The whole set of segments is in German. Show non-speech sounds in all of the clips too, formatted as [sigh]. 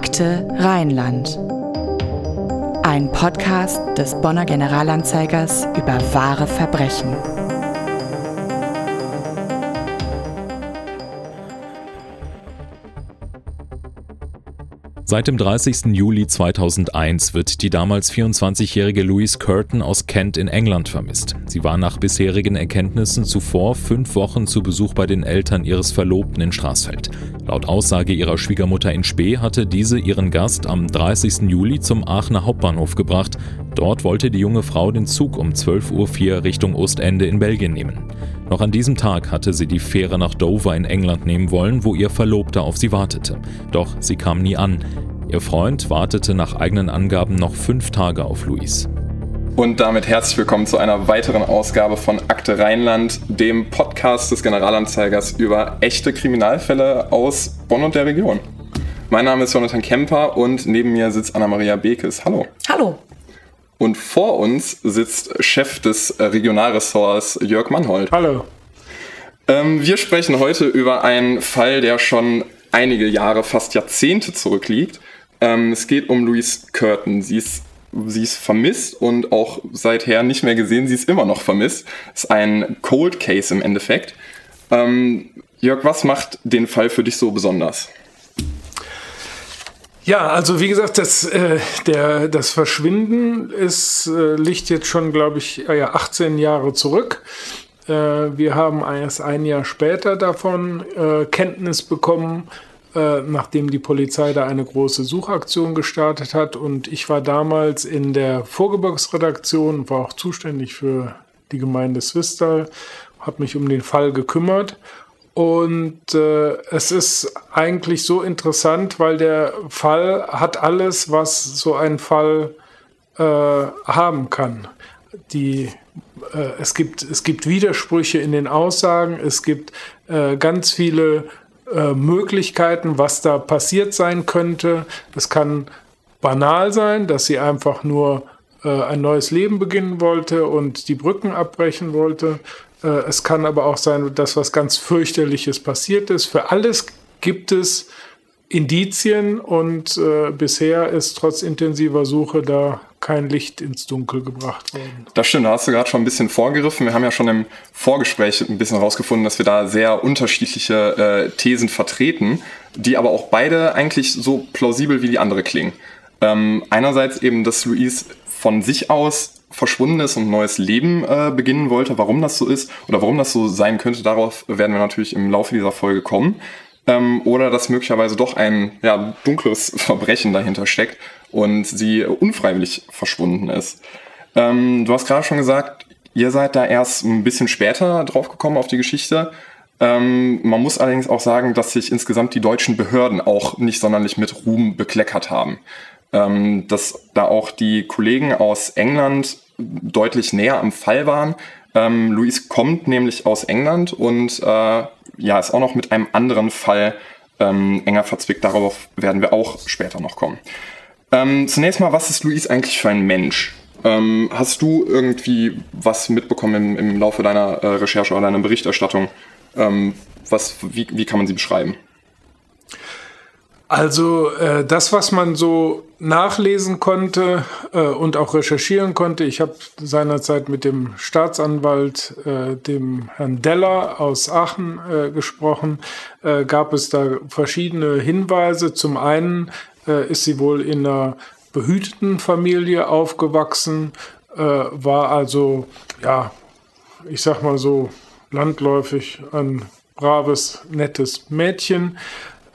Akte Rheinland. Ein Podcast des Bonner Generalanzeigers über wahre Verbrechen. Seit dem 30. Juli 2001 wird die damals 24-jährige Louise Curtin aus Kent in England vermisst. Sie war nach bisherigen Erkenntnissen zuvor fünf Wochen zu Besuch bei den Eltern ihres Verlobten in Straßfeld. Laut Aussage ihrer Schwiegermutter in Spee hatte diese ihren Gast am 30. Juli zum Aachener Hauptbahnhof gebracht. Dort wollte die junge Frau den Zug um 12.04 Uhr Richtung Ostende in Belgien nehmen. Noch an diesem Tag hatte sie die Fähre nach Dover in England nehmen wollen, wo ihr Verlobter auf sie wartete. Doch sie kam nie an. Ihr Freund wartete nach eigenen Angaben noch fünf Tage auf Louise. Und damit herzlich willkommen zu einer weiteren Ausgabe von Akte Rheinland, dem Podcast des Generalanzeigers über echte Kriminalfälle aus Bonn und der Region. Mein Name ist Jonathan Kemper und neben mir sitzt Anna-Maria Bekes. Hallo. Hallo. Und vor uns sitzt Chef des Regionalressorts Jörg Mannhold. Hallo. Ähm, wir sprechen heute über einen Fall, der schon einige Jahre, fast Jahrzehnte zurückliegt. Ähm, es geht um Louise Curtin. Sie ist, sie ist vermisst und auch seither nicht mehr gesehen. Sie ist immer noch vermisst. Es ist ein Cold Case im Endeffekt. Ähm, Jörg, was macht den Fall für dich so besonders? Ja, also wie gesagt, das, äh, der, das Verschwinden ist, äh, liegt jetzt schon, glaube ich, äh, ja, 18 Jahre zurück. Äh, wir haben erst ein Jahr später davon äh, Kenntnis bekommen, äh, nachdem die Polizei da eine große Suchaktion gestartet hat. Und ich war damals in der Vorgebirgsredaktion, war auch zuständig für die Gemeinde Swistal, habe mich um den Fall gekümmert. Und äh, es ist eigentlich so interessant, weil der Fall hat alles, was so ein Fall äh, haben kann. Die, äh, es, gibt, es gibt Widersprüche in den Aussagen, es gibt äh, ganz viele äh, Möglichkeiten, was da passiert sein könnte. Es kann banal sein, dass sie einfach nur äh, ein neues Leben beginnen wollte und die Brücken abbrechen wollte. Äh, es kann aber auch sein, dass was ganz fürchterliches passiert ist. Für alles gibt es Indizien und äh, bisher ist trotz intensiver Suche da kein Licht ins Dunkel gebracht worden. Das stimmt, da hast du gerade schon ein bisschen vorgegriffen. Wir haben ja schon im Vorgespräch ein bisschen herausgefunden, dass wir da sehr unterschiedliche äh, Thesen vertreten, die aber auch beide eigentlich so plausibel wie die andere klingen. Ähm, einerseits eben, dass Louise von sich aus verschwunden ist und neues Leben äh, beginnen wollte. Warum das so ist oder warum das so sein könnte, darauf werden wir natürlich im Laufe dieser Folge kommen. Ähm, oder dass möglicherweise doch ein ja, dunkles [laughs] Verbrechen dahinter steckt und sie unfreiwillig verschwunden ist. Ähm, du hast gerade schon gesagt, ihr seid da erst ein bisschen später draufgekommen auf die Geschichte. Ähm, man muss allerdings auch sagen, dass sich insgesamt die deutschen Behörden auch nicht sonderlich mit Ruhm bekleckert haben ähm, dass da auch die Kollegen aus England deutlich näher am Fall waren. Ähm, Luis kommt nämlich aus England und äh, ja, ist auch noch mit einem anderen Fall ähm, enger verzwickt. Darauf werden wir auch später noch kommen. Ähm, zunächst mal, was ist Luis eigentlich für ein Mensch? Ähm, hast du irgendwie was mitbekommen im, im Laufe deiner äh, Recherche oder deiner Berichterstattung? Ähm, was, wie, wie kann man sie beschreiben? Also äh, das, was man so nachlesen konnte äh, und auch recherchieren konnte, ich habe seinerzeit mit dem Staatsanwalt, äh, dem Herrn Deller aus Aachen äh, gesprochen, äh, gab es da verschiedene Hinweise. Zum einen äh, ist sie wohl in einer behüteten Familie aufgewachsen, war also, ja, ich sag mal so landläufig ein braves, nettes Mädchen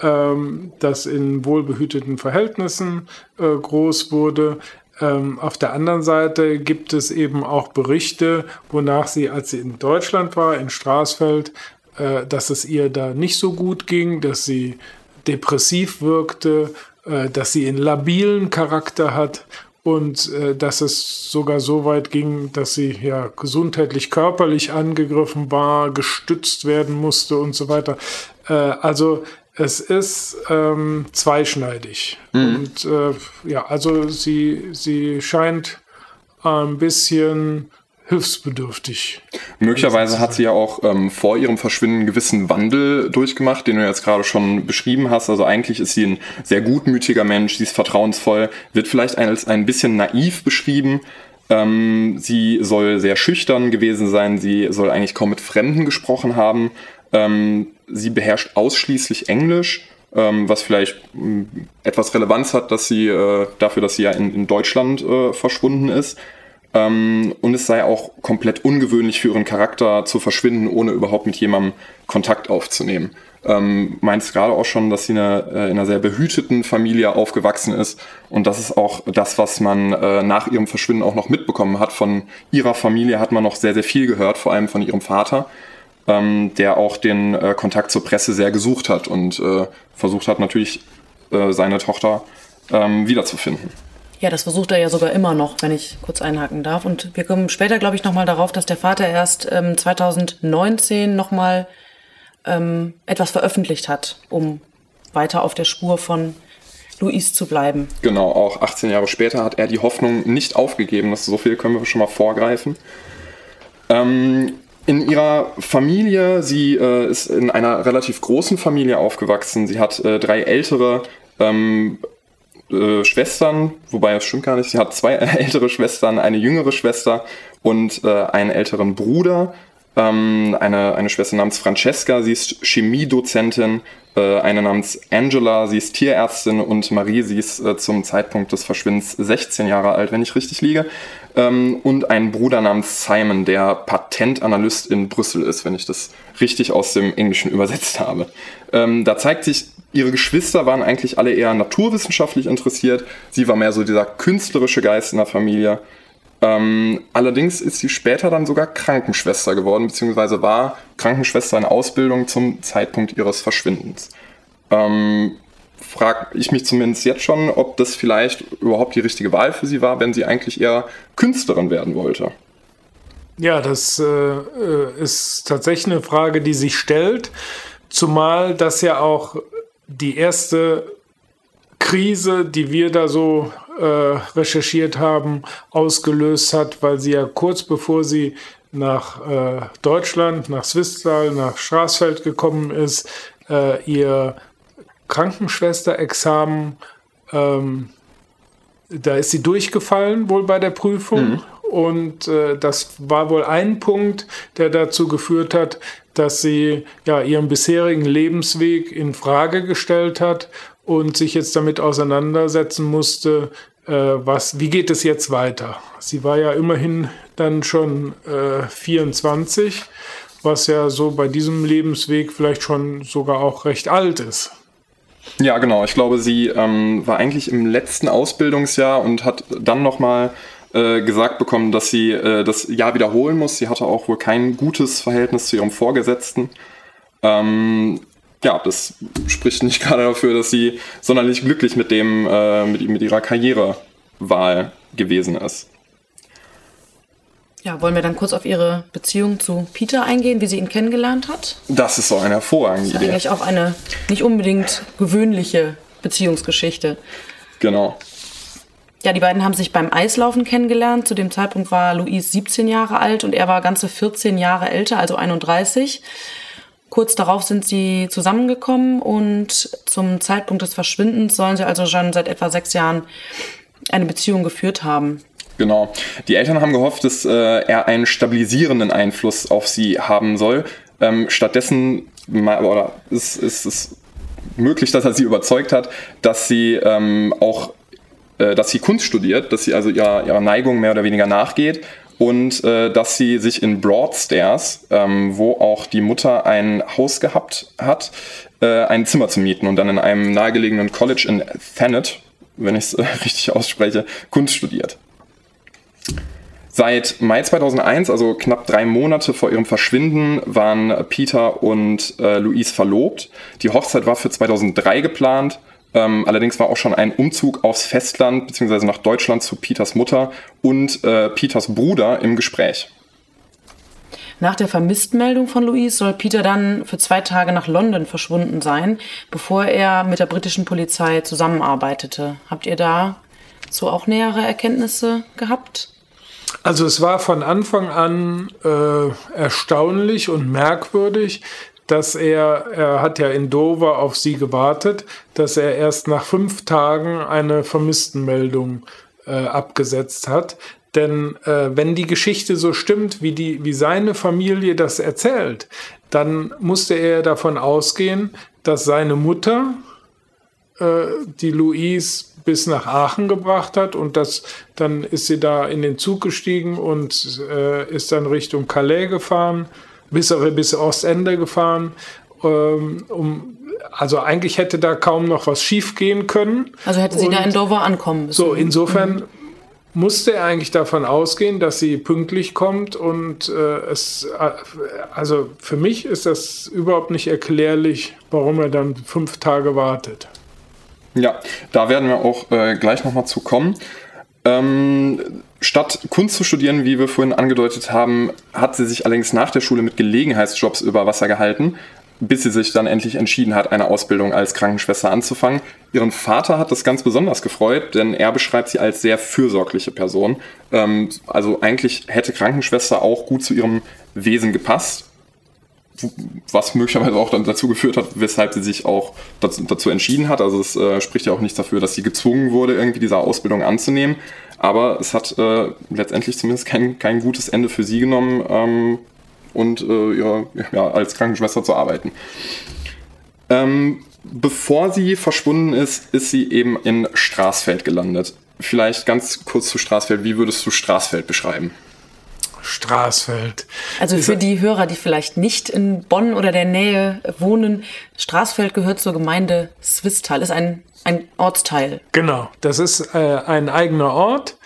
ähm, das in wohlbehüteten Verhältnissen äh, groß wurde. Ähm, auf der anderen Seite gibt es eben auch Berichte, wonach sie, als sie in Deutschland war, in Straßfeld, äh, dass es ihr da nicht so gut ging, dass sie depressiv wirkte, äh, dass sie einen labilen Charakter hat und äh, dass es sogar so weit ging, dass sie ja gesundheitlich, körperlich angegriffen war, gestützt werden musste und so weiter. Äh, also es ist ähm, zweischneidig. Mhm. Und äh, ja, also sie, sie scheint ein bisschen hilfsbedürftig. Möglicherweise hat sie ja auch ähm, vor ihrem Verschwinden einen gewissen Wandel durchgemacht, den du jetzt gerade schon beschrieben hast. Also eigentlich ist sie ein sehr gutmütiger Mensch, sie ist vertrauensvoll, wird vielleicht als ein bisschen naiv beschrieben. Ähm, sie soll sehr schüchtern gewesen sein, sie soll eigentlich kaum mit Fremden gesprochen haben. Ähm, sie beherrscht ausschließlich Englisch, ähm, was vielleicht mh, mm, etwas Relevanz hat, dass sie äh, dafür, dass sie ja in, in Deutschland äh, verschwunden ist. Ähm, und es sei auch komplett ungewöhnlich für ihren Charakter zu verschwinden, ohne überhaupt mit jemandem Kontakt aufzunehmen. Ähm, meinst gerade auch schon, dass sie eine, äh, in einer sehr behüteten Familie aufgewachsen ist. Und das ist auch das, was man äh, nach ihrem Verschwinden auch noch mitbekommen hat. Von ihrer Familie hat man noch sehr, sehr viel gehört, vor allem von ihrem Vater, ähm, der auch den äh, Kontakt zur Presse sehr gesucht hat und äh, versucht hat, natürlich äh, seine Tochter ähm, wiederzufinden. Ja, das versucht er ja sogar immer noch, wenn ich kurz einhaken darf. Und wir kommen später, glaube ich, nochmal darauf, dass der Vater erst ähm, 2019 nochmal ähm, etwas veröffentlicht hat, um weiter auf der Spur von Luis zu bleiben. Genau, auch 18 Jahre später hat er die Hoffnung nicht aufgegeben. Das so viel können wir schon mal vorgreifen. Ähm, in ihrer Familie, sie äh, ist in einer relativ großen Familie aufgewachsen. Sie hat äh, drei ältere ähm, äh, Schwestern, wobei das stimmt gar nicht. Sie hat zwei [laughs] ältere Schwestern, eine jüngere Schwester und äh, einen älteren Bruder. Ähm, eine, eine Schwester namens Francesca, sie ist Chemiedozentin, äh, eine namens Angela, sie ist Tierärztin und Marie, sie ist äh, zum Zeitpunkt des Verschwindens 16 Jahre alt, wenn ich richtig liege. Ähm, und ein Bruder namens Simon, der Patentanalyst in Brüssel ist, wenn ich das richtig aus dem Englischen übersetzt habe. Ähm, da zeigt sich Ihre Geschwister waren eigentlich alle eher naturwissenschaftlich interessiert. Sie war mehr so dieser künstlerische Geist in der Familie. Ähm, allerdings ist sie später dann sogar Krankenschwester geworden, beziehungsweise war Krankenschwester in Ausbildung zum Zeitpunkt ihres Verschwindens. Ähm, frage ich mich zumindest jetzt schon, ob das vielleicht überhaupt die richtige Wahl für sie war, wenn sie eigentlich eher Künstlerin werden wollte. Ja, das äh, äh ist tatsächlich eine Frage, die sich stellt, zumal das ja auch die erste Krise, die wir da so äh, recherchiert haben, ausgelöst hat, weil sie ja kurz bevor sie nach äh, Deutschland, nach Swisttal, nach Straßfeld gekommen ist, äh, ihr Krankenschwesterexamen, ähm, da ist sie durchgefallen wohl bei der Prüfung. Mhm. Und äh, das war wohl ein Punkt, der dazu geführt hat, dass sie ja ihren bisherigen Lebensweg in Frage gestellt hat und sich jetzt damit auseinandersetzen musste, äh, was, wie geht es jetzt weiter? Sie war ja immerhin dann schon äh, 24, was ja so bei diesem Lebensweg vielleicht schon sogar auch recht alt ist. Ja, genau. Ich glaube, sie ähm, war eigentlich im letzten Ausbildungsjahr und hat dann nochmal äh, gesagt bekommen, dass sie äh, das Jahr wiederholen muss. Sie hatte auch wohl kein gutes Verhältnis zu ihrem Vorgesetzten. Ähm, ja, das spricht nicht [laughs] gerade dafür, dass sie sonderlich glücklich mit dem, äh, mit, mit ihrer Karrierewahl gewesen ist. Ja, wollen wir dann kurz auf Ihre Beziehung zu Peter eingehen, wie sie ihn kennengelernt hat? Das ist so eine hervorragende das ist Idee. Eigentlich auch eine nicht unbedingt gewöhnliche Beziehungsgeschichte. Genau. Ja, die beiden haben sich beim Eislaufen kennengelernt. Zu dem Zeitpunkt war Luis 17 Jahre alt und er war ganze 14 Jahre älter, also 31. Kurz darauf sind sie zusammengekommen und zum Zeitpunkt des Verschwindens sollen sie also schon seit etwa sechs Jahren eine Beziehung geführt haben. Genau. Die Eltern haben gehofft, dass äh, er einen stabilisierenden Einfluss auf sie haben soll. Ähm, stattdessen oder ist es möglich, dass er sie überzeugt hat, dass sie ähm, auch äh, dass sie Kunst studiert, dass sie also ihrer, ihrer Neigung mehr oder weniger nachgeht und äh, dass sie sich in Broadstairs, ähm, wo auch die Mutter ein Haus gehabt hat, äh, ein Zimmer zu mieten und dann in einem nahegelegenen College in Thanet, wenn ich es äh, [laughs] richtig ausspreche, Kunst studiert. Seit Mai 2001, also knapp drei Monate vor ihrem Verschwinden, waren Peter und äh, Louise verlobt. Die Hochzeit war für 2003 geplant ähm, allerdings war auch schon ein Umzug aufs Festland bzw. nach Deutschland zu Peters Mutter und äh, Peters Bruder im Gespräch. Nach der Vermisstmeldung von Louise soll Peter dann für zwei Tage nach London verschwunden sein, bevor er mit der britischen Polizei zusammenarbeitete. Habt ihr dazu auch nähere Erkenntnisse gehabt? Also es war von Anfang an äh, erstaunlich und merkwürdig, dass er, er hat ja in Dover auf sie gewartet, dass er erst nach fünf Tagen eine Vermisstenmeldung äh, abgesetzt hat. Denn äh, wenn die Geschichte so stimmt, wie, die, wie seine Familie das erzählt, dann musste er davon ausgehen, dass seine Mutter äh, die Louise bis nach Aachen gebracht hat und das, dann ist sie da in den Zug gestiegen und äh, ist dann Richtung Calais gefahren, bis, bis Ostende gefahren. Ähm, um, also eigentlich hätte da kaum noch was schief gehen können. Also hätte sie und da in Dover ankommen müssen. So, insofern mhm. musste er eigentlich davon ausgehen, dass sie pünktlich kommt und äh, es, äh, also für mich ist das überhaupt nicht erklärlich, warum er dann fünf Tage wartet. Ja, da werden wir auch äh, gleich nochmal zu kommen. Ähm, statt Kunst zu studieren, wie wir vorhin angedeutet haben, hat sie sich allerdings nach der Schule mit Gelegenheitsjobs über Wasser gehalten, bis sie sich dann endlich entschieden hat, eine Ausbildung als Krankenschwester anzufangen. Ihren Vater hat das ganz besonders gefreut, denn er beschreibt sie als sehr fürsorgliche Person. Ähm, also eigentlich hätte Krankenschwester auch gut zu ihrem Wesen gepasst was möglicherweise auch dann dazu geführt hat, weshalb sie sich auch dazu, dazu entschieden hat. Also es äh, spricht ja auch nichts dafür, dass sie gezwungen wurde, irgendwie diese Ausbildung anzunehmen. Aber es hat äh, letztendlich zumindest kein, kein gutes Ende für sie genommen ähm, und äh, ihre, ja, als Krankenschwester zu arbeiten. Ähm, bevor sie verschwunden ist, ist sie eben in Straßfeld gelandet. Vielleicht ganz kurz zu Straßfeld. Wie würdest du Straßfeld beschreiben? Straßfeld. Also für die Hörer, die vielleicht nicht in Bonn oder der Nähe wohnen, Straßfeld gehört zur Gemeinde Swistal, ist ein, ein Ortsteil. Genau, das ist äh, ein eigener Ort.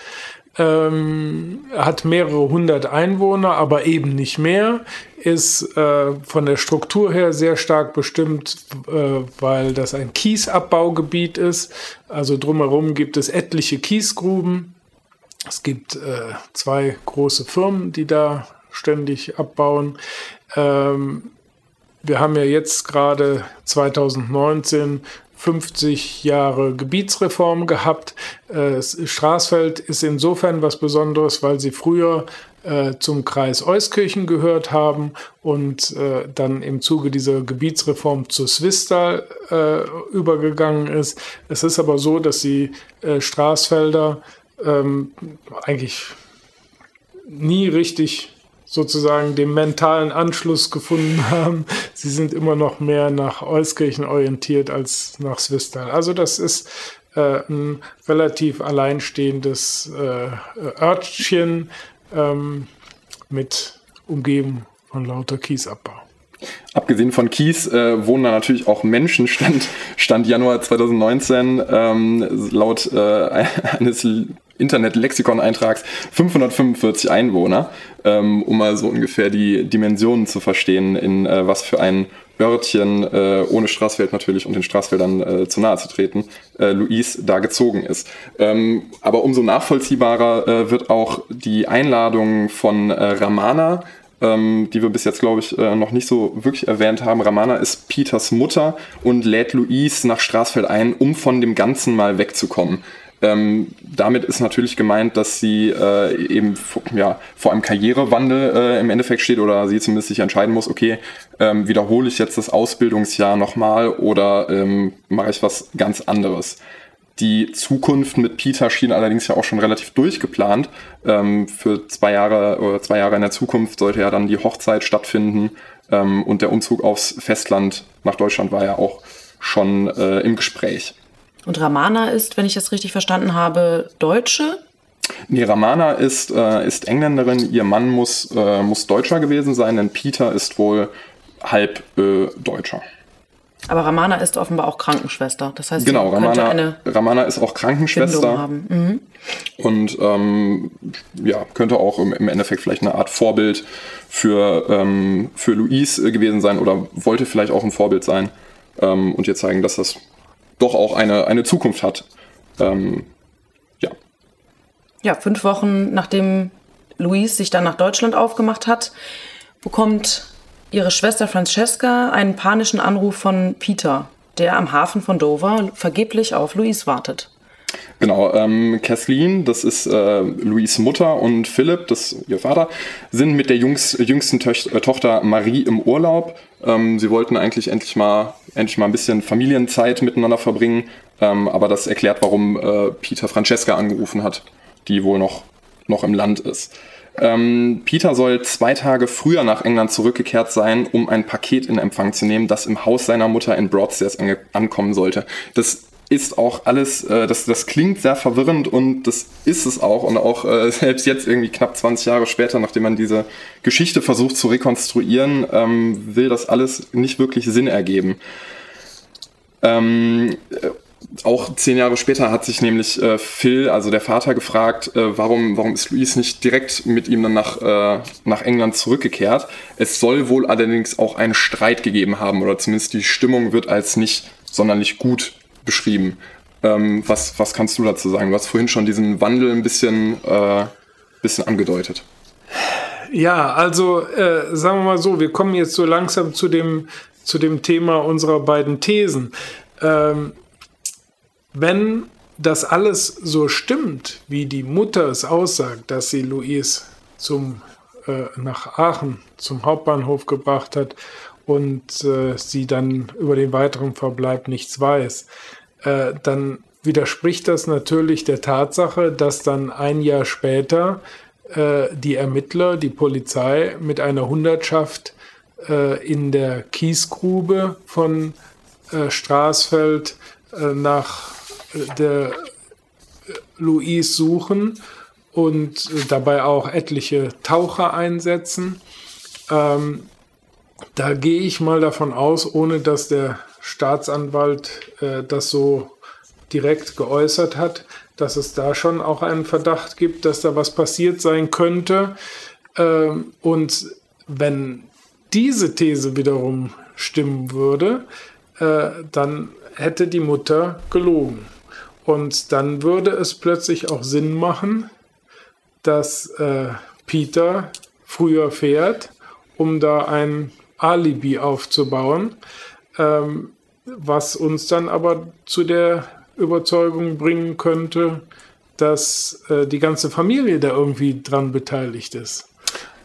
Ähm, hat mehrere hundert Einwohner, aber eben nicht mehr, ist äh, von der Struktur her sehr stark bestimmt, äh, weil das ein Kiesabbaugebiet ist. Also drumherum gibt es etliche Kiesgruben es gibt äh, zwei große Firmen, die da ständig abbauen. Ähm, wir haben ja jetzt gerade 2019 50 Jahre Gebietsreform gehabt. Äh, Straßfeld ist insofern was Besonderes, weil sie früher äh, zum Kreis Euskirchen gehört haben und äh, dann im Zuge dieser Gebietsreform zu Swistal äh, übergegangen ist. Es ist aber so, dass die äh, Straßfelder ähm, eigentlich nie richtig sozusagen den mentalen Anschluss gefunden [laughs] haben. Sie sind immer noch mehr nach Euskirchen orientiert als nach Swistal. Also das ist äh, ein relativ alleinstehendes äh, Örtchen ähm, mit umgeben von lauter Kiesabbau. Abgesehen von Kies äh, wohnen da natürlich auch Menschen, stand, stand Januar 2019 ähm, laut äh, [laughs] eines Internet-Lexikon-Eintrags 545 Einwohner, ähm, um mal so ungefähr die Dimensionen zu verstehen, in äh, was für ein Örtchen, äh, ohne Straßfeld natürlich und den Straßfeldern äh, zu nahe zu treten, äh, Luis da gezogen ist. Ähm, aber umso nachvollziehbarer äh, wird auch die Einladung von äh, Ramana, ähm, die wir bis jetzt, glaube ich, äh, noch nicht so wirklich erwähnt haben. Ramana ist Peters Mutter und lädt Luis nach Straßfeld ein, um von dem Ganzen mal wegzukommen. Ähm, damit ist natürlich gemeint, dass sie äh, eben ja, vor einem Karrierewandel äh, im Endeffekt steht oder sie zumindest sich entscheiden muss, okay, ähm, wiederhole ich jetzt das Ausbildungsjahr nochmal oder ähm, mache ich was ganz anderes. Die Zukunft mit Peter schien allerdings ja auch schon relativ durchgeplant. Ähm, für zwei Jahre oder zwei Jahre in der Zukunft sollte ja dann die Hochzeit stattfinden ähm, und der Umzug aufs Festland nach Deutschland war ja auch schon äh, im Gespräch. Und Ramana ist, wenn ich das richtig verstanden habe, Deutsche? Nee, Ramana ist, äh, ist Engländerin, ihr Mann muss, äh, muss Deutscher gewesen sein, denn Peter ist wohl halb äh, Deutscher. Aber Ramana ist offenbar auch Krankenschwester. Das heißt, genau, Ramana, eine Ramana ist auch Krankenschwester. Mhm. Und ähm, ja, könnte auch im, im, Endeffekt vielleicht eine Art Vorbild für, ähm, für Louise gewesen sein oder wollte vielleicht auch ein Vorbild sein ähm, und ihr zeigen, dass das doch auch eine, eine Zukunft hat. Ähm, ja. Ja, fünf Wochen nachdem Louise sich dann nach Deutschland aufgemacht hat, bekommt ihre Schwester Francesca einen panischen Anruf von Peter, der am Hafen von Dover vergeblich auf Louise wartet. Genau, ähm, Kathleen, das ist äh, Louis Mutter und Philipp, das ist ihr Vater, sind mit der Jungs, jüngsten Töch äh, Tochter Marie im Urlaub. Ähm, sie wollten eigentlich endlich mal, endlich mal ein bisschen Familienzeit miteinander verbringen, ähm, aber das erklärt, warum äh, Peter Francesca angerufen hat, die wohl noch, noch im Land ist. Ähm, Peter soll zwei Tage früher nach England zurückgekehrt sein, um ein Paket in Empfang zu nehmen, das im Haus seiner Mutter in Broadstairs ankommen sollte. Das ist auch alles, äh, das, das klingt sehr verwirrend und das ist es auch. Und auch äh, [laughs] selbst jetzt irgendwie knapp 20 Jahre später, nachdem man diese Geschichte versucht zu rekonstruieren, ähm, will das alles nicht wirklich Sinn ergeben. Ähm, äh, auch zehn Jahre später hat sich nämlich äh, Phil, also der Vater, gefragt, äh, warum, warum ist Louise nicht direkt mit ihm dann nach, äh, nach England zurückgekehrt. Es soll wohl allerdings auch einen Streit gegeben haben oder zumindest die Stimmung wird als nicht sonderlich gut beschrieben. Ähm, was, was kannst du dazu sagen? Du hast vorhin schon diesen Wandel ein bisschen, äh, bisschen angedeutet. Ja, also äh, sagen wir mal so, wir kommen jetzt so langsam zu dem, zu dem Thema unserer beiden Thesen. Ähm, wenn das alles so stimmt, wie die Mutter es aussagt, dass sie Louise zum, äh, nach Aachen zum Hauptbahnhof gebracht hat und äh, sie dann über den weiteren Verbleib nichts weiß, äh, dann widerspricht das natürlich der Tatsache, dass dann ein Jahr später äh, die Ermittler, die Polizei mit einer Hundertschaft äh, in der Kiesgrube von äh, Straßfeld äh, nach äh, der Louise suchen und dabei auch etliche Taucher einsetzen. Ähm, da gehe ich mal davon aus, ohne dass der Staatsanwalt äh, das so direkt geäußert hat, dass es da schon auch einen Verdacht gibt, dass da was passiert sein könnte. Ähm, und wenn diese These wiederum stimmen würde, äh, dann hätte die Mutter gelogen. Und dann würde es plötzlich auch Sinn machen, dass äh, Peter früher fährt, um da ein Alibi aufzubauen. Ähm, was uns dann aber zu der Überzeugung bringen könnte, dass äh, die ganze Familie da irgendwie dran beteiligt ist.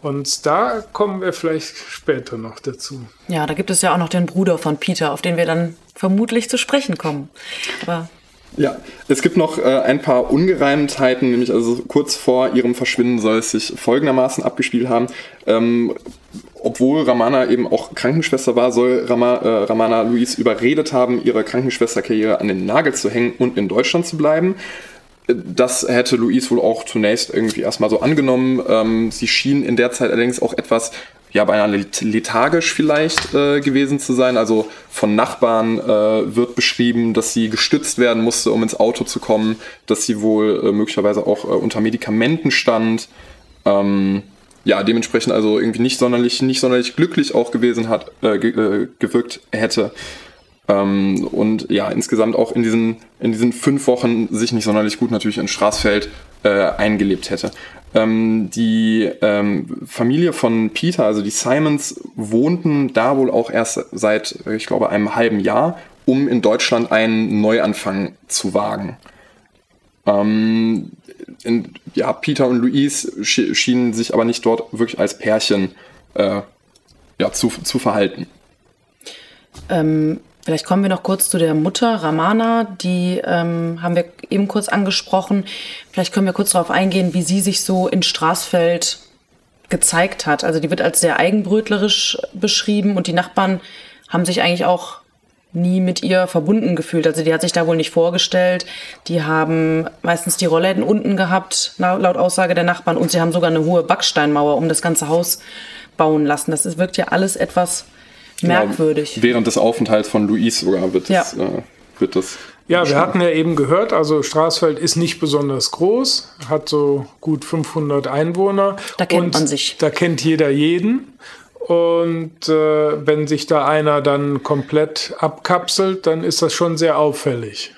Und da kommen wir vielleicht später noch dazu. Ja, da gibt es ja auch noch den Bruder von Peter, auf den wir dann vermutlich zu sprechen kommen. Aber ja, es gibt noch äh, ein paar Ungereimtheiten, nämlich also kurz vor ihrem Verschwinden soll es sich folgendermaßen abgespielt haben. Ähm, obwohl Ramana eben auch Krankenschwester war, soll Rama, äh, Ramana Luis überredet haben, ihre Krankenschwesterkarriere an den Nagel zu hängen und in Deutschland zu bleiben. Das hätte Luis wohl auch zunächst irgendwie erstmal so angenommen. Ähm, sie schien in der Zeit allerdings auch etwas, ja, beinahe lethargisch vielleicht äh, gewesen zu sein. Also von Nachbarn äh, wird beschrieben, dass sie gestützt werden musste, um ins Auto zu kommen, dass sie wohl äh, möglicherweise auch äh, unter Medikamenten stand. Ähm, ja, dementsprechend also irgendwie nicht sonderlich, nicht sonderlich glücklich auch gewesen hat, äh, ge äh, gewirkt hätte. Ähm, und ja, insgesamt auch in diesen, in diesen fünf Wochen sich nicht sonderlich gut natürlich in Straßfeld eingelebt hätte. Ähm, die ähm, Familie von Peter, also die Simons, wohnten da wohl auch erst seit, ich glaube, einem halben Jahr, um in Deutschland einen Neuanfang zu wagen. Ähm, in, ja, Peter und Louise sch schienen sich aber nicht dort wirklich als Pärchen äh, ja, zu, zu verhalten. Ähm, vielleicht kommen wir noch kurz zu der Mutter Ramana, die ähm, haben wir eben kurz angesprochen. Vielleicht können wir kurz darauf eingehen, wie sie sich so in Straßfeld gezeigt hat. Also die wird als sehr eigenbrötlerisch beschrieben und die Nachbarn haben sich eigentlich auch nie mit ihr verbunden gefühlt. Also die hat sich da wohl nicht vorgestellt. Die haben meistens die Rollläden unten gehabt, laut Aussage der Nachbarn. Und sie haben sogar eine hohe Backsteinmauer um das ganze Haus bauen lassen. Das ist, wirkt ja alles etwas merkwürdig. Ja, während des Aufenthalts von Luis sogar wird, ja. das, äh, wird das. Ja, wir hatten ja eben gehört, also Straßfeld ist nicht besonders groß, hat so gut 500 Einwohner. Da kennt man sich. Da kennt jeder jeden. Und äh, wenn sich da einer dann komplett abkapselt, dann ist das schon sehr auffällig.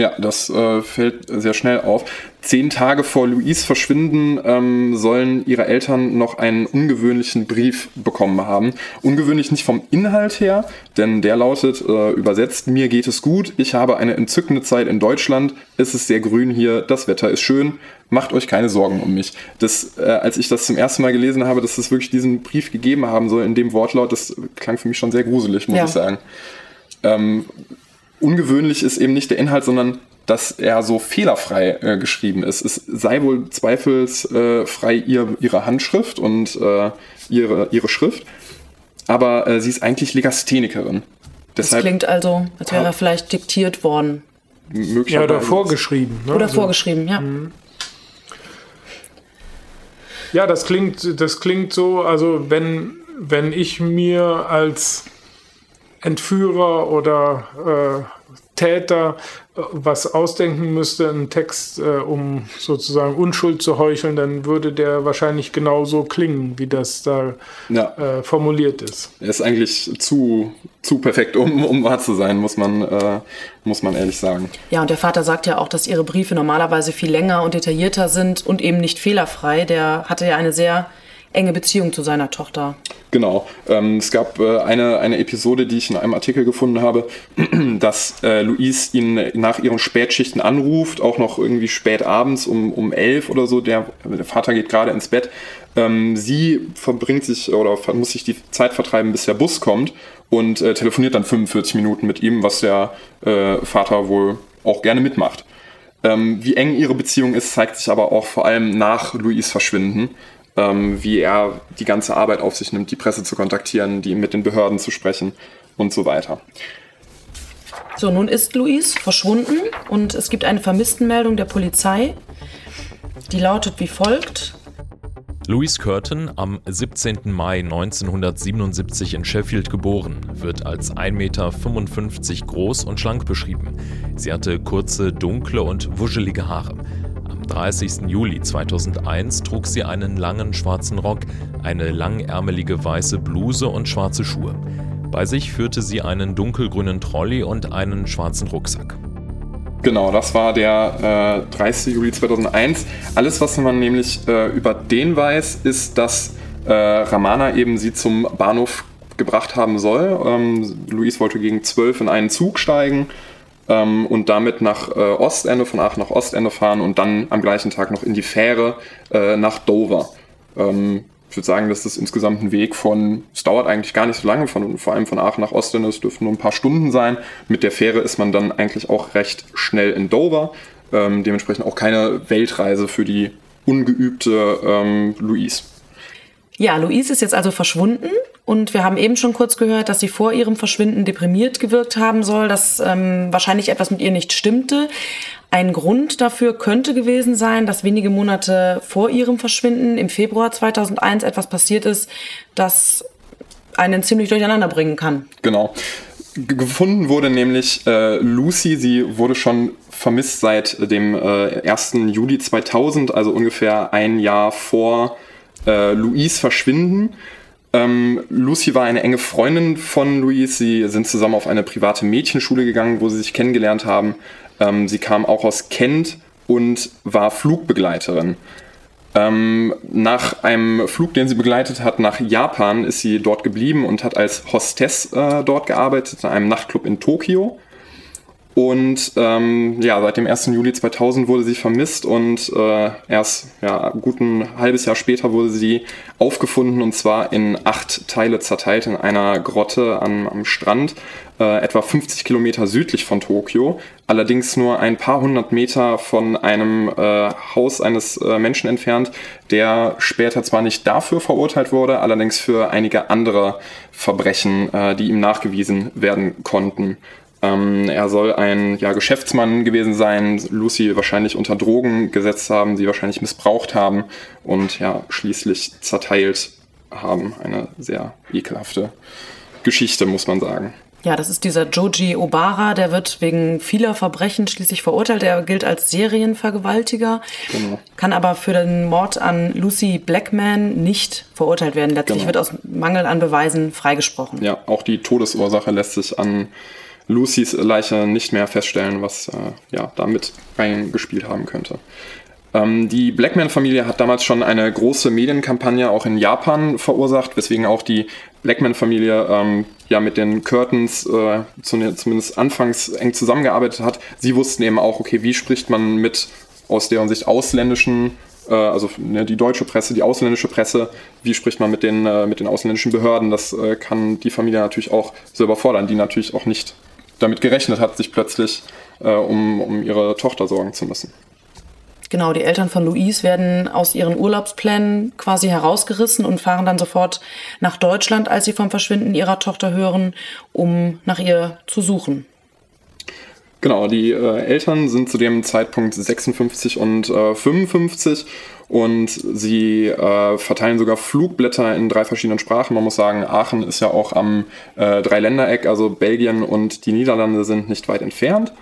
Ja, das äh, fällt sehr schnell auf. Zehn Tage vor Louise Verschwinden ähm, sollen ihre Eltern noch einen ungewöhnlichen Brief bekommen haben. Ungewöhnlich nicht vom Inhalt her, denn der lautet äh, übersetzt, mir geht es gut, ich habe eine entzückende Zeit in Deutschland, es ist sehr grün hier, das Wetter ist schön, macht euch keine Sorgen um mich. Das, äh, als ich das zum ersten Mal gelesen habe, dass es wirklich diesen Brief gegeben haben soll in dem Wortlaut, das klang für mich schon sehr gruselig, muss Ja. ich sagen. Ähm, ungewöhnlich ist eben nicht der Inhalt, sondern dass er so fehlerfrei äh, geschrieben ist. Es sei wohl zweifelsfrei ihr, ihre Handschrift und äh, ihre, ihre Schrift, aber äh, sie ist eigentlich Legasthenikerin. Das Deshalb klingt also, als wäre er vielleicht diktiert worden. Ja, möglicherweise. oder vorgeschrieben. Ne? Oder Also- vorgeschrieben, ja. Ja, das klingt, das klingt so, also wenn, wenn ich mir als Entführer oder äh, Täter äh, was ausdenken müsste, einen Text, äh, um sozusagen Unschuld zu heucheln, dann würde der wahrscheinlich genauso klingen, wie das da Ja. äh, formuliert ist. Er ist eigentlich zu, zu perfekt, um, um wahr zu sein, muss man, äh, muss man ehrlich sagen. Ja, und der Vater sagt ja auch, dass ihre Briefe normalerweise viel länger und detaillierter sind und eben nicht fehlerfrei. Der hatte ja eine sehr enge Beziehung zu seiner Tochter. Genau. Ähm, es gab äh, eine, eine Episode, die ich in einem Artikel gefunden habe, [clears throat] dass äh, Louise ihn nach ihren Spätschichten anruft, auch noch irgendwie spät abends um, um elf oder so. Der, der Vater geht gerade ins Bett. Ähm, sie verbringt sich oder muss sich die Zeit vertreiben, bis der Bus kommt und äh, telefoniert dann 45 Minuten mit ihm, was der äh, Vater wohl auch gerne mitmacht. Ähm, wie eng ihre Beziehung ist, zeigt sich aber auch vor allem nach Louis Verschwinden, ähm, wie er die ganze Arbeit auf sich nimmt, die Presse zu kontaktieren, die mit den Behörden zu sprechen und so weiter. So, nun ist Louise verschwunden und es gibt eine Vermisstenmeldung der Polizei. Die lautet wie folgt. Louise Curtin, am 17. Mai 1977 in Sheffield geboren, wird als 1,55 Meter groß und schlank beschrieben. Sie hatte kurze, dunkle und wuschelige Haare. Am 30. Juli 2001 trug sie einen langen schwarzen Rock, eine langärmelige weiße Bluse und schwarze Schuhe. Bei sich führte sie einen dunkelgrünen Trolley und einen schwarzen Rucksack. Genau, das war der äh, 30. Juli 2001. Alles, was man nämlich äh, über den weiß, ist, dass äh, Ramana eben sie zum Bahnhof gebracht haben soll. Ähm, Luis wollte gegen 12 in einen Zug steigen ähm, und damit nach äh, Ostende, von Aachen nach Ostende fahren und dann am gleichen Tag noch in die Fähre äh, nach Dover. Ähm, ich würde sagen, dass das insgesamt ein Weg von, es dauert eigentlich gar nicht so lange, von, vor allem von Aachen nach Ostende, es dürften nur ein paar Stunden sein. Mit der Fähre ist man dann eigentlich auch recht schnell in Dover. Ähm, dementsprechend auch keine Weltreise für die ungeübte ähm, Louise. Ja, Louise ist jetzt also verschwunden und wir haben eben schon kurz gehört, dass sie vor ihrem Verschwinden deprimiert gewirkt haben soll, dass ähm, wahrscheinlich etwas mit ihr nicht stimmte. Ein Grund dafür könnte gewesen sein, dass wenige Monate vor ihrem Verschwinden im Februar 2001 etwas passiert ist, das einen ziemlich durcheinander bringen kann. Genau. Gefunden wurde nämlich äh, Lucy, sie wurde schon vermisst seit dem äh, 1. Juli 2000, also ungefähr ein Jahr vor äh, Louise Verschwinden. Ähm, Lucy war eine enge Freundin von Louise. Sie sind zusammen auf eine private Mädchenschule gegangen, wo sie sich kennengelernt haben. Ähm, sie kam auch aus Kent und war Flugbegleiterin. Ähm, nach einem Flug, den sie begleitet hat nach Japan, ist sie dort geblieben und hat als Hostess äh, dort gearbeitet, in einem Nachtclub in Tokio. Und ähm, ja, seit dem 1. Juli 2000 wurde sie vermisst und äh, erst ja, gut ein halbes Jahr später wurde sie aufgefunden und zwar in acht Teile zerteilt in einer Grotte am, am Strand, äh, etwa 50 Kilometer südlich von Tokio, allerdings nur ein paar hundert Meter von einem äh, Haus eines äh, Menschen entfernt, der später zwar nicht dafür verurteilt wurde, allerdings für einige andere Verbrechen, äh, die ihm nachgewiesen werden konnten. Ähm, er soll ein ja, Geschäftsmann gewesen sein, Lucy wahrscheinlich unter Drogen gesetzt haben, sie wahrscheinlich missbraucht haben und ja, schließlich zerteilt haben. Eine sehr ekelhafte Geschichte, muss man sagen. Ja, das ist dieser Joji Obara, der wird wegen vieler Verbrechen schließlich verurteilt. Er gilt als Serienvergewaltiger, Genau. kann aber für den Mord an Lucy Blackman nicht verurteilt werden. Letztlich Genau. wird aus Mangel an Beweisen freigesprochen. Ja, auch die Todesursache lässt sich an Lucys Leiche nicht mehr feststellen, was äh, ja damit reingespielt haben könnte. Ähm, die Blackman-Familie hat damals schon eine große Medienkampagne auch in Japan verursacht, weswegen auch die Blackman-Familie ähm, ja mit den Curtains äh, zumindest anfangs eng zusammengearbeitet hat. Sie wussten eben auch, okay, wie spricht man mit aus deren Sicht ausländischen, äh, also ne, die deutsche Presse, die ausländische Presse, wie spricht man mit den, äh, mit den ausländischen Behörden? Das äh, kann die Familie natürlich auch selber fordern, die natürlich auch nicht damit gerechnet hat, sich plötzlich äh, um, um ihre Tochter sorgen zu müssen. Genau, die Eltern von Louise werden aus ihren Urlaubsplänen quasi herausgerissen und fahren dann sofort nach Deutschland, als sie vom Verschwinden ihrer Tochter hören, um nach ihr zu suchen. Genau, die äh, Eltern sind zu dem Zeitpunkt 56 und äh, 55 und sie äh, verteilen sogar Flugblätter in drei verschiedenen Sprachen. Man muss sagen, Aachen ist ja auch am äh, Dreiländereck, also Belgien und die Niederlande sind nicht weit entfernt.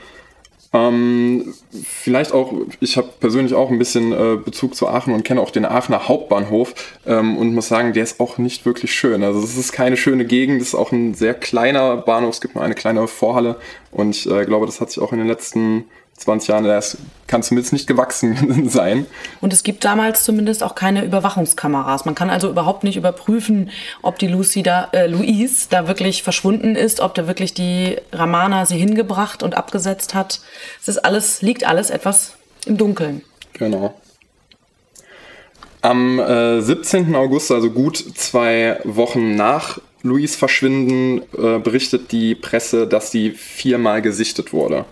Ähm, vielleicht auch, ich habe persönlich auch ein bisschen äh, Bezug zu Aachen und kenne auch den Aachener Hauptbahnhof ähm, und muss sagen, der ist auch nicht wirklich schön. Also es ist keine schöne Gegend, es ist auch ein sehr kleiner Bahnhof, es gibt nur eine kleine Vorhalle und ich äh, glaube, das hat sich auch in den letzten 20 Jahren, das kann zumindest nicht gewachsen [laughs] sein. Und es gibt damals zumindest auch keine Überwachungskameras. Man kann also überhaupt nicht überprüfen, ob die Lucy da, äh, Louise da wirklich verschwunden ist, ob da wirklich die Ramana sie hingebracht und abgesetzt hat. Es ist alles, liegt alles etwas im Dunkeln. Genau. Am äh, 17. August, also gut zwei Wochen nach Louise Verschwinden, äh, berichtet die Presse, dass sie viermal gesichtet wurde.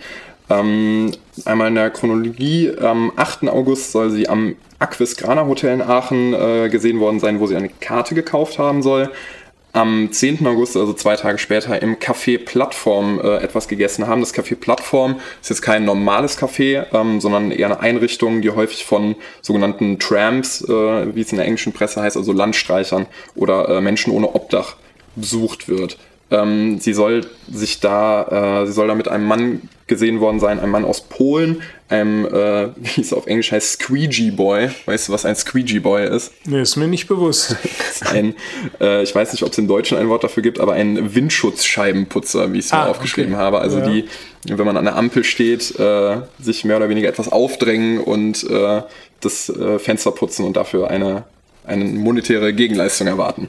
Ähm, einmal in der Chronologie, am 8. August soll sie am Aquisgrana Hotel in Aachen äh, gesehen worden sein, wo sie eine Karte gekauft haben soll. Am 10. August, also zwei Tage später, im Café Plattform äh, etwas gegessen haben. Das Café Plattform ist jetzt kein normales Café, ähm, sondern eher eine Einrichtung, die häufig von sogenannten Tramps, äh, wie es in der englischen Presse heißt, also Landstreichern oder äh, Menschen ohne Obdach besucht wird. Ähm, sie soll sich da, äh, sie soll da mit einem Mann gesehen worden sein, einem Mann aus Polen, einem, äh, [laughs] wie es auf Englisch heißt, Squeegee Boy. Weißt du, was ein Squeegee Boy ist? Nee, ist mir nicht bewusst. [laughs] ein, äh, ich weiß nicht, ob es im Deutschen ein Wort dafür gibt, aber ein Windschutzscheibenputzer, wie ich es ah, mir aufgeschrieben okay. habe. Also ja. die, wenn man an der Ampel steht, äh, sich mehr oder weniger etwas aufdrängen und äh, das äh, Fenster putzen und dafür eine, eine monetäre Gegenleistung erwarten.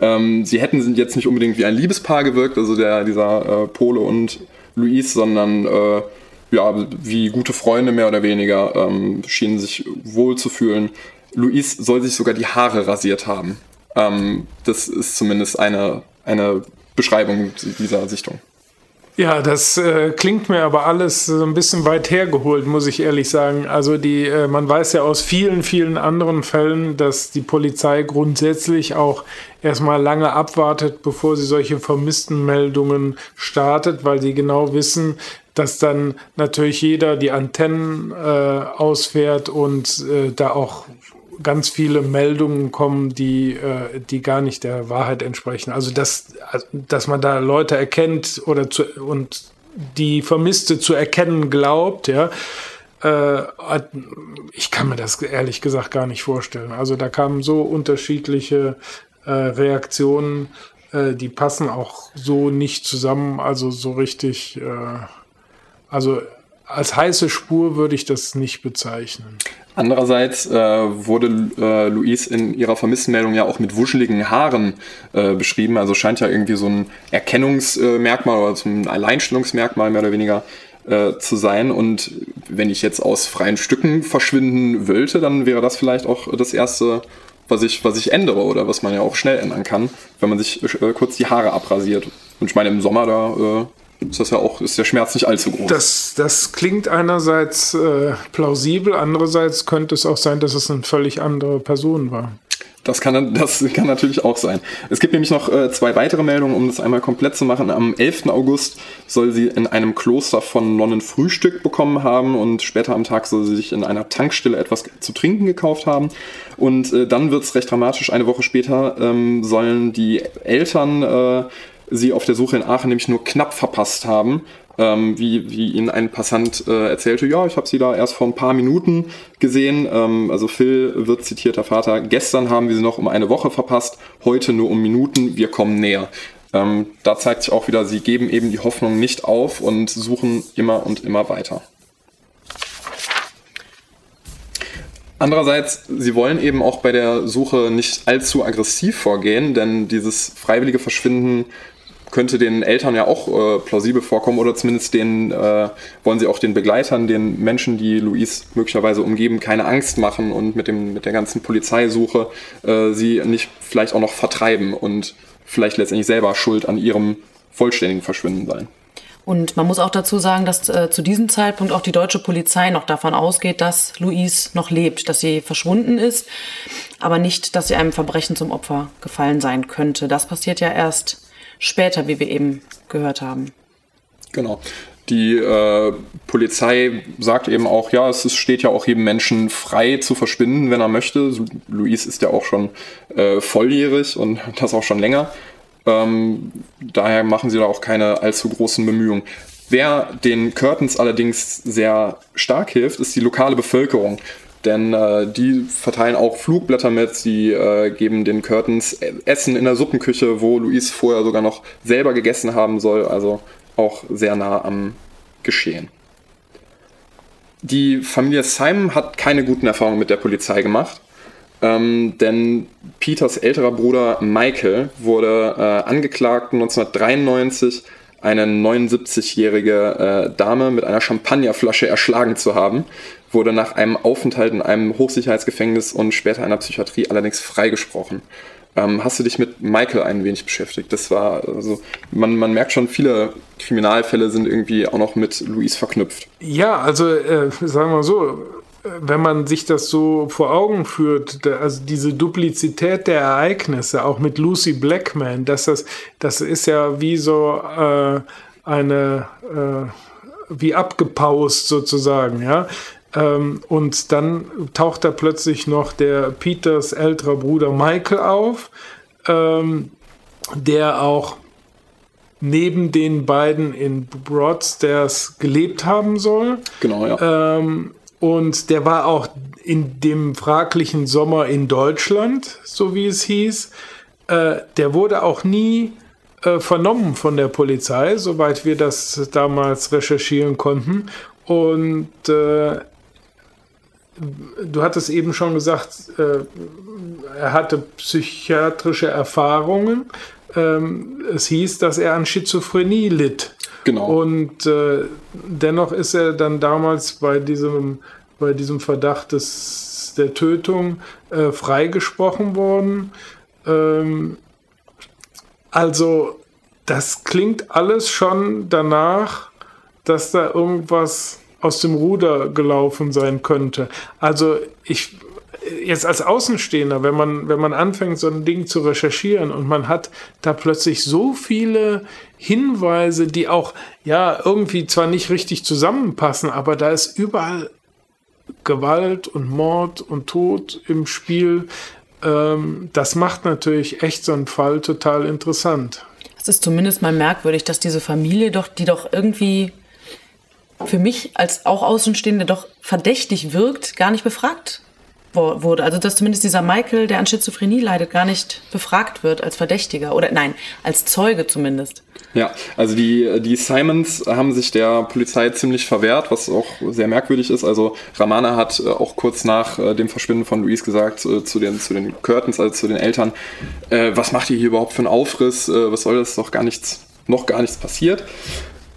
Ähm, sie hätten jetzt nicht unbedingt wie ein Liebespaar gewirkt, also der, dieser äh, Pole und Luis, sondern äh, ja, wie gute Freunde mehr oder weniger, ähm, schienen sich wohl zu fühlen. Luis soll sich sogar die Haare rasiert haben. Ähm, das ist zumindest eine, eine Beschreibung dieser Sichtung. Ja, das äh, klingt mir aber alles so ein bisschen weit hergeholt, muss ich ehrlich sagen. Also die, äh, man weiß ja aus vielen, vielen anderen Fällen, dass die Polizei grundsätzlich auch erstmal lange abwartet, bevor sie solche Vermisstenmeldungen startet, weil sie genau wissen, dass dann natürlich jeder die Antennen äh, ausfährt und äh, da auch ganz viele Meldungen kommen, die, äh, die gar nicht der Wahrheit entsprechen. Also dass, dass man da Leute erkennt oder zu, und die Vermisste zu erkennen glaubt, ja, äh, ich kann mir das ehrlich gesagt gar nicht vorstellen. Also da kamen so unterschiedliche äh, Reaktionen, äh, die passen auch so nicht zusammen, also so richtig, äh, also als heiße Spur würde ich das nicht bezeichnen. Andererseits äh, wurde äh, Louise in ihrer Vermisstenmeldung ja auch mit wuscheligen Haaren äh, beschrieben. Also scheint ja irgendwie so ein Erkennungsmerkmal oder so ein Alleinstellungsmerkmal mehr oder weniger äh, zu sein. Und wenn ich jetzt aus freien Stücken verschwinden wollte, dann wäre das vielleicht auch das Erste, was ich, was ich ändere oder was man ja auch schnell ändern kann, wenn man sich äh, kurz die Haare abrasiert. Und ich meine, im Sommer, da äh, ist das ja auch, ist der Schmerz nicht allzu groß. Das, das klingt einerseits äh, plausibel, andererseits könnte es auch sein, dass es eine völlig andere Person war. Das kann, das kann natürlich auch sein. Es gibt nämlich noch äh, zwei weitere Meldungen, um das einmal komplett zu machen. Am 11. August soll sie in einem Kloster von Nonnen Frühstück bekommen haben und später am Tag soll sie sich in einer Tankstelle etwas zu trinken gekauft haben. Und äh, dann wird es recht dramatisch. Eine Woche später ähm, sollen die Eltern äh, sie auf der Suche in Aachen nämlich nur knapp verpasst haben. Ähm, wie, wie ihnen ein Passant äh, erzählte, ja, ich habe sie da erst vor ein paar Minuten gesehen. Ähm, also Phil wird zitiert, der Vater, gestern haben wir sie noch um eine Woche verpasst, heute nur um Minuten, wir kommen näher. Ähm, da zeigt sich auch wieder, sie geben eben die Hoffnung nicht auf und suchen immer und immer weiter. Andererseits, sie wollen eben auch bei der Suche nicht allzu aggressiv vorgehen, denn dieses freiwillige Verschwinden könnte den Eltern ja auch äh, plausibel vorkommen oder zumindest den äh, wollen sie auch den Begleitern, den Menschen, die Luis möglicherweise umgeben, keine Angst machen und mit dem mit der ganzen Polizeisuche äh, sie nicht vielleicht auch noch vertreiben und vielleicht letztendlich selber schuld an ihrem vollständigen Verschwinden sein. Und man muss auch dazu sagen, dass äh, zu diesem Zeitpunkt auch die deutsche Polizei noch davon ausgeht, dass Louise noch lebt, dass sie verschwunden ist, aber nicht, dass sie einem Verbrechen zum Opfer gefallen sein könnte. Das passiert ja erst später, wie wir eben gehört haben. Genau. Die äh, Polizei sagt eben auch, ja, es steht ja auch jedem Menschen frei zu verschwinden, wenn er möchte. Luis ist ja auch schon äh, volljährig und [laughs] das auch schon länger. Ähm, daher machen sie da auch keine allzu großen Bemühungen. Wer den Curtains allerdings sehr stark hilft, ist die lokale Bevölkerung. Denn äh, die verteilen auch Flugblätter mit, sie äh, geben den Curtains Essen in der Suppenküche, wo Luis vorher sogar noch selber gegessen haben soll, also auch sehr nah am Geschehen. Die Familie Simon hat keine guten Erfahrungen mit der Polizei gemacht, ähm, denn Peters älterer Bruder Michael wurde äh, angeklagt 1993 eine 79-jährige äh, Dame mit einer Champagnerflasche erschlagen zu haben, wurde nach einem Aufenthalt in einem Hochsicherheitsgefängnis und später einer Psychiatrie allerdings freigesprochen. Ähm, hast du dich mit Michael ein wenig beschäftigt? Das war, also, man, man merkt schon, viele Kriminalfälle sind irgendwie auch noch mit Luis verknüpft. Ja, also äh, sagen wir so, wenn man sich das so vor Augen führt, also diese Duplizität der Ereignisse, auch mit Lucy Blackman, dass das, das ist ja wie so äh, eine, äh, wie abgepaust sozusagen, ja. Ähm, und dann taucht da plötzlich noch der Peters älterer Bruder Michael auf, ähm, der auch neben den beiden in Broadstairs gelebt haben soll. Genau, ja. Ähm, und der war auch in dem fraglichen Sommer in Deutschland, so wie es hieß. Äh, der wurde auch nie äh, vernommen von der Polizei, soweit wir das damals recherchieren konnten. Und äh, du hattest eben schon gesagt, äh, er hatte psychiatrische Erfahrungen. Ähm, es hieß, dass er an Schizophrenie litt. Genau. Und äh, dennoch ist er dann damals bei diesem, bei diesem Verdacht des, der Tötung äh, freigesprochen worden. Ähm, also das klingt alles schon danach, dass da irgendwas aus dem Ruder gelaufen sein könnte. Also ich jetzt als Außenstehender, wenn man, wenn man anfängt, so ein Ding zu recherchieren und man hat da plötzlich so viele Hinweise, die auch ja irgendwie zwar nicht richtig zusammenpassen, aber da ist überall Gewalt und Mord und Tod im Spiel. Ähm, das macht natürlich echt so einen Fall total interessant. Es ist zumindest mal merkwürdig, dass diese Familie doch, die doch irgendwie für mich als auch Außenstehende doch verdächtig wirkt, gar nicht befragt wurde. Also dass zumindest dieser Michael, der an Schizophrenie leidet, gar nicht befragt wird als Verdächtiger oder nein, als Zeuge zumindest. Ja, also die, die Simons haben sich der Polizei ziemlich verwehrt, was auch sehr merkwürdig ist. Also Ramana hat äh, auch kurz nach äh, dem Verschwinden von Luis gesagt äh, zu, den, zu den Curtains, also zu den Eltern, was macht ihr hier überhaupt für einen Aufriss? Was soll das? Ist doch gar nichts, noch gar nichts passiert.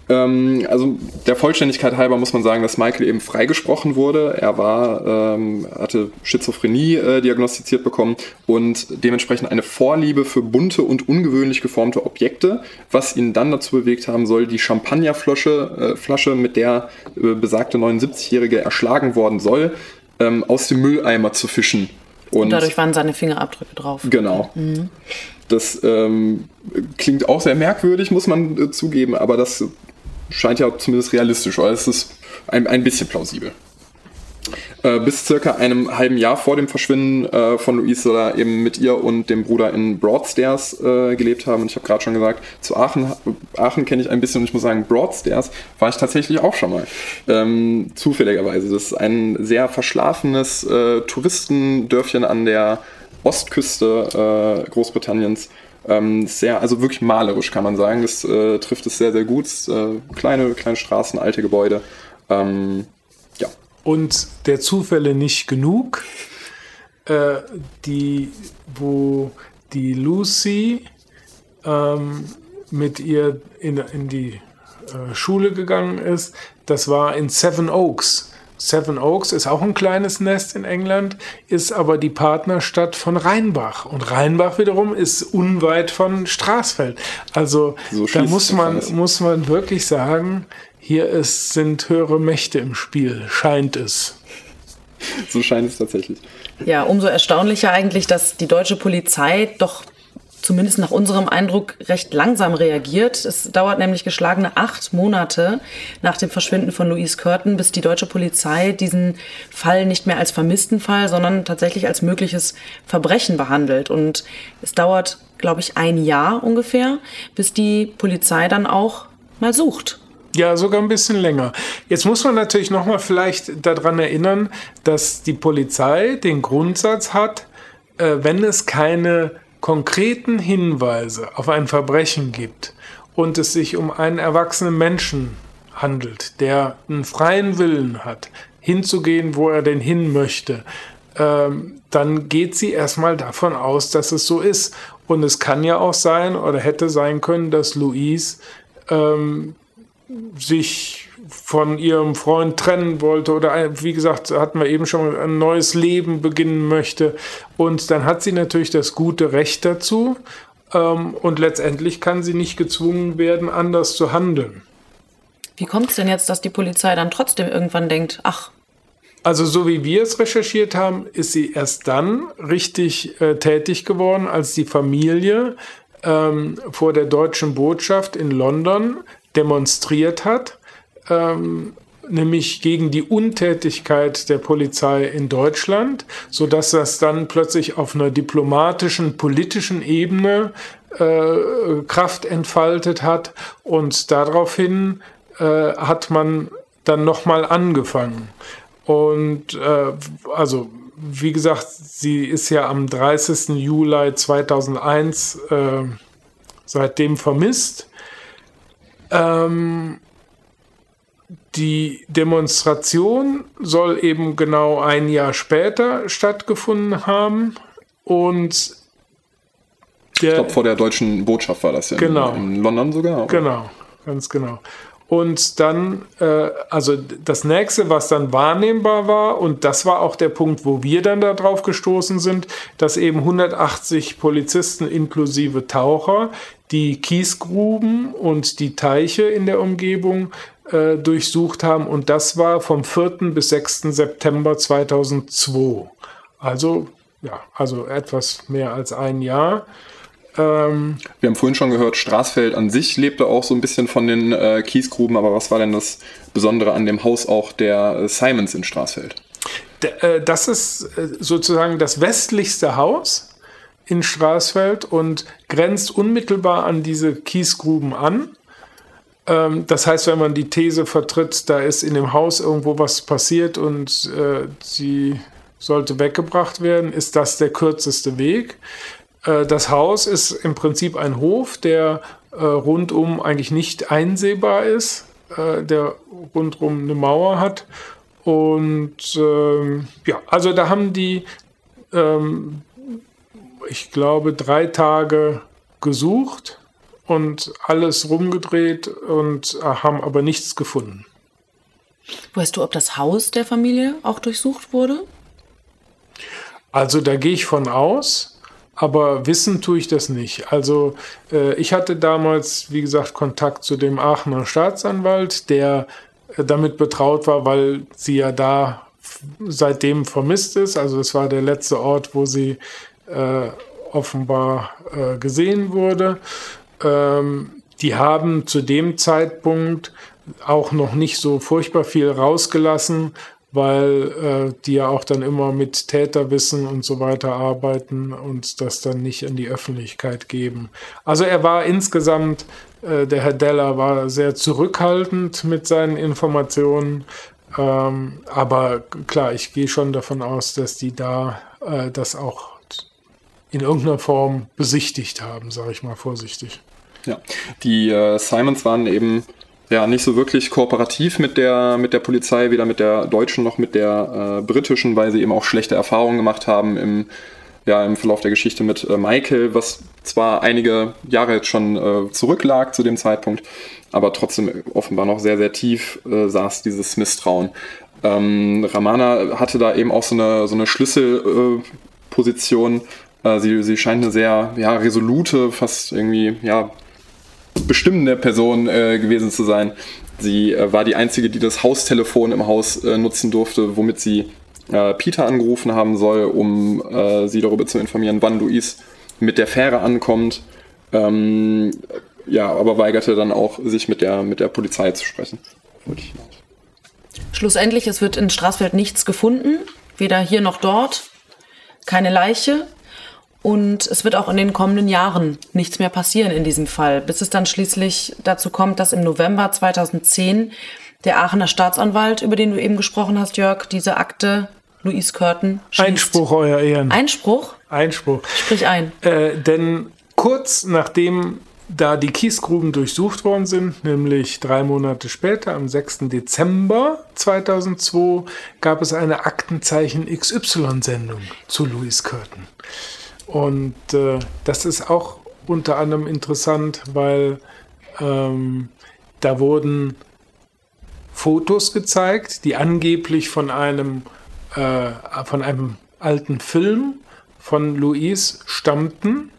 Ähm, also der Vollständigkeit halber muss man sagen, dass Michael eben freigesprochen wurde. Er war, ähm, hatte Schizophrenie äh, diagnostiziert bekommen und dementsprechend eine Vorliebe für bunte und ungewöhnlich geformte Objekte, was ihn dann dazu bewegt haben soll, die Champagnerflasche, äh, Flasche, mit der äh, besagte 79-Jährige erschlagen worden soll, ähm, aus dem Mülleimer zu fischen. Und, und, dadurch waren seine Fingerabdrücke drauf. Genau. Mhm. Das ähm, klingt auch sehr merkwürdig, muss man äh, zugeben, aber das scheint ja zumindest realistisch, oder es ist ein, ein bisschen plausibel. Äh, bis circa einem halben Jahr vor dem Verschwinden äh, von soll er eben mit ihr und dem Bruder in Broadstairs äh, gelebt haben. Und ich habe gerade schon gesagt, zu Aachen, Aachen kenne ich ein bisschen und ich muss sagen, Broadstairs war ich tatsächlich auch schon mal. Ähm, zufälligerweise. Das ist ein sehr verschlafenes äh, Touristendörfchen an der Ostküste äh, Großbritanniens Ähm, sehr, also wirklich malerisch kann man sagen. Das äh, trifft es sehr, sehr gut. Äh, kleine, kleine Straßen, alte Gebäude. Ähm, ja. Und der Zufälle nicht genug. Äh, die, wo die Lucy ähm, mit ihr in, in die äh, Schule gegangen ist, das war in Seven Oaks. Seven Oaks ist auch ein kleines Nest in England, ist aber die Partnerstadt von Rheinbach. Und Rheinbach wiederum ist unweit von Straßfeld. Also so da muss man, muss man wirklich sagen, hier ist, sind höhere Mächte im Spiel, scheint es. So scheint es tatsächlich. Ja, umso erstaunlicher eigentlich, dass die deutsche Polizei doch zumindest nach unserem Eindruck recht langsam reagiert. Es dauert nämlich geschlagene acht Monate nach dem Verschwinden von Louise Curtin, bis die deutsche Polizei diesen Fall nicht mehr als vermissten Fall, sondern tatsächlich als mögliches Verbrechen behandelt. Und es dauert, glaube ich, ein Jahr ungefähr, bis die Polizei dann auch mal sucht. Ja, sogar ein bisschen länger. Jetzt muss man natürlich nochmal vielleicht daran erinnern, dass die Polizei den Grundsatz hat, äh, wenn es keine konkreten Hinweise auf ein Verbrechen gibt und es sich um einen erwachsenen Menschen handelt, der einen freien Willen hat, hinzugehen, wo er denn hin möchte, ähm, dann geht sie erstmal davon aus, dass es so ist. Und es kann ja auch sein oder hätte sein können, dass Louise ähm, sich von ihrem Freund trennen wollte oder wie gesagt, hatten wir eben schon ein neues Leben beginnen möchte. Und dann hat sie natürlich das gute Recht dazu. Ähm, und letztendlich kann sie nicht gezwungen werden, anders zu handeln. Wie kommt es denn jetzt, dass die Polizei dann trotzdem irgendwann denkt, ach. Also so wie wir es recherchiert haben, ist sie erst dann richtig äh, tätig geworden, als die Familie ähm, vor der deutschen Botschaft in London demonstriert hat ähm, nämlich gegen die Untätigkeit der Polizei in Deutschland, so dass das dann plötzlich auf einer diplomatischen, politischen Ebene äh, Kraft entfaltet hat und daraufhin äh, hat man dann nochmal angefangen. Und äh, also wie gesagt, sie ist ja am 30. Juli 2001 äh, seitdem vermisst. Ähm, die Demonstration soll eben genau ein Jahr später stattgefunden haben und der, ich glaube, vor der deutschen Botschaft war das ja. Genau. In, in London sogar. Oder? Genau, ganz genau. Und dann, äh, also das nächste, was dann wahrnehmbar war, und das war auch der Punkt, wo wir dann darauf gestoßen sind, dass eben 180 Polizisten inklusive Taucher die Kiesgruben und die Teiche in der Umgebung äh, durchsucht haben und das war vom 4. bis 6. September 2002. Also, ja, also etwas mehr als ein Jahr. Ähm, Wir haben vorhin schon gehört, Straßfeld an sich lebte auch so ein bisschen von den äh, Kiesgruben, aber was war denn das Besondere an dem Haus auch der äh, Simons in Straßfeld? Äh, das ist äh, sozusagen das westlichste Haus in Straßfeld und grenzt unmittelbar an diese Kiesgruben an. Ähm, das heißt, wenn man die These vertritt, da ist in dem Haus irgendwo was passiert und äh, sie sollte weggebracht werden, ist das der kürzeste Weg. Äh, das Haus ist im Prinzip ein Hof, der äh, rundum eigentlich nicht einsehbar ist, äh, der rundum eine Mauer hat. Und ähm, ja, also da haben die, ähm, ich glaube, drei Tage gesucht und alles rumgedreht und haben aber nichts gefunden. Weißt du, ob das Haus der Familie auch durchsucht wurde? Also da gehe ich von aus, aber wissen tue ich das nicht. Also äh, ich hatte damals, wie gesagt, Kontakt zu dem Aachener Staatsanwalt, der äh, damit betraut war, weil sie ja da seitdem vermisst ist. Also es war der letzte Ort, wo sie äh, offenbar äh, gesehen wurde. Ähm, die haben zu dem Zeitpunkt auch noch nicht so furchtbar viel rausgelassen, weil äh, die ja auch dann immer mit Täterwissen und so weiter arbeiten und das dann nicht in die Öffentlichkeit geben. Also er war insgesamt, äh, der Herr Deller war sehr zurückhaltend mit seinen Informationen, ähm, aber klar, ich gehe schon davon aus, dass die da äh, das auch in irgendeiner Form besichtigt haben, sage ich mal vorsichtig. Ja, die äh, Simons waren eben ja nicht so wirklich kooperativ mit der, mit der Polizei, weder mit der deutschen noch mit der äh, britischen, weil sie eben auch schlechte Erfahrungen gemacht haben im, ja, im Verlauf der Geschichte mit äh, Michael, was zwar einige Jahre jetzt schon äh, zurücklag zu dem Zeitpunkt, aber trotzdem offenbar noch sehr, sehr tief äh, saß dieses Misstrauen. Ähm, Ramana hatte da eben auch so eine, so eine Schlüsselposition. Äh, sie, sie scheint eine sehr ja, resolute, fast irgendwie ja, bestimmende Person äh, gewesen zu sein. Sie äh, war die einzige, die das Haustelefon im Haus äh, nutzen durfte, womit sie äh, Peter angerufen haben soll, um äh, sie darüber zu informieren, wann Luis mit der Fähre ankommt. Ähm, ja, aber weigerte dann auch, sich mit der, mit der Polizei zu sprechen. Schlussendlich, es wird in Straßfeld nichts gefunden, weder hier noch dort. Keine Leiche. Und es wird auch in den kommenden Jahren nichts mehr passieren in diesem Fall, bis es dann schließlich dazu kommt, dass im November 2010 der Aachener Staatsanwalt, über den du eben gesprochen hast, Jörg, diese Akte Louise Curtin schließt. Einspruch, Euer Ehren. Einspruch? Einspruch. Sprich ein. Äh, denn kurz nachdem da die Kiesgruben durchsucht worden sind, nämlich drei Monate später, am 6. Dezember 2002, gab es eine Aktenzeichen XY-Sendung zu Louise Curtin. Und äh, das ist auch unter anderem interessant, weil ähm, da wurden Fotos gezeigt, die angeblich von einem, äh, von einem alten Film von Louise stammten.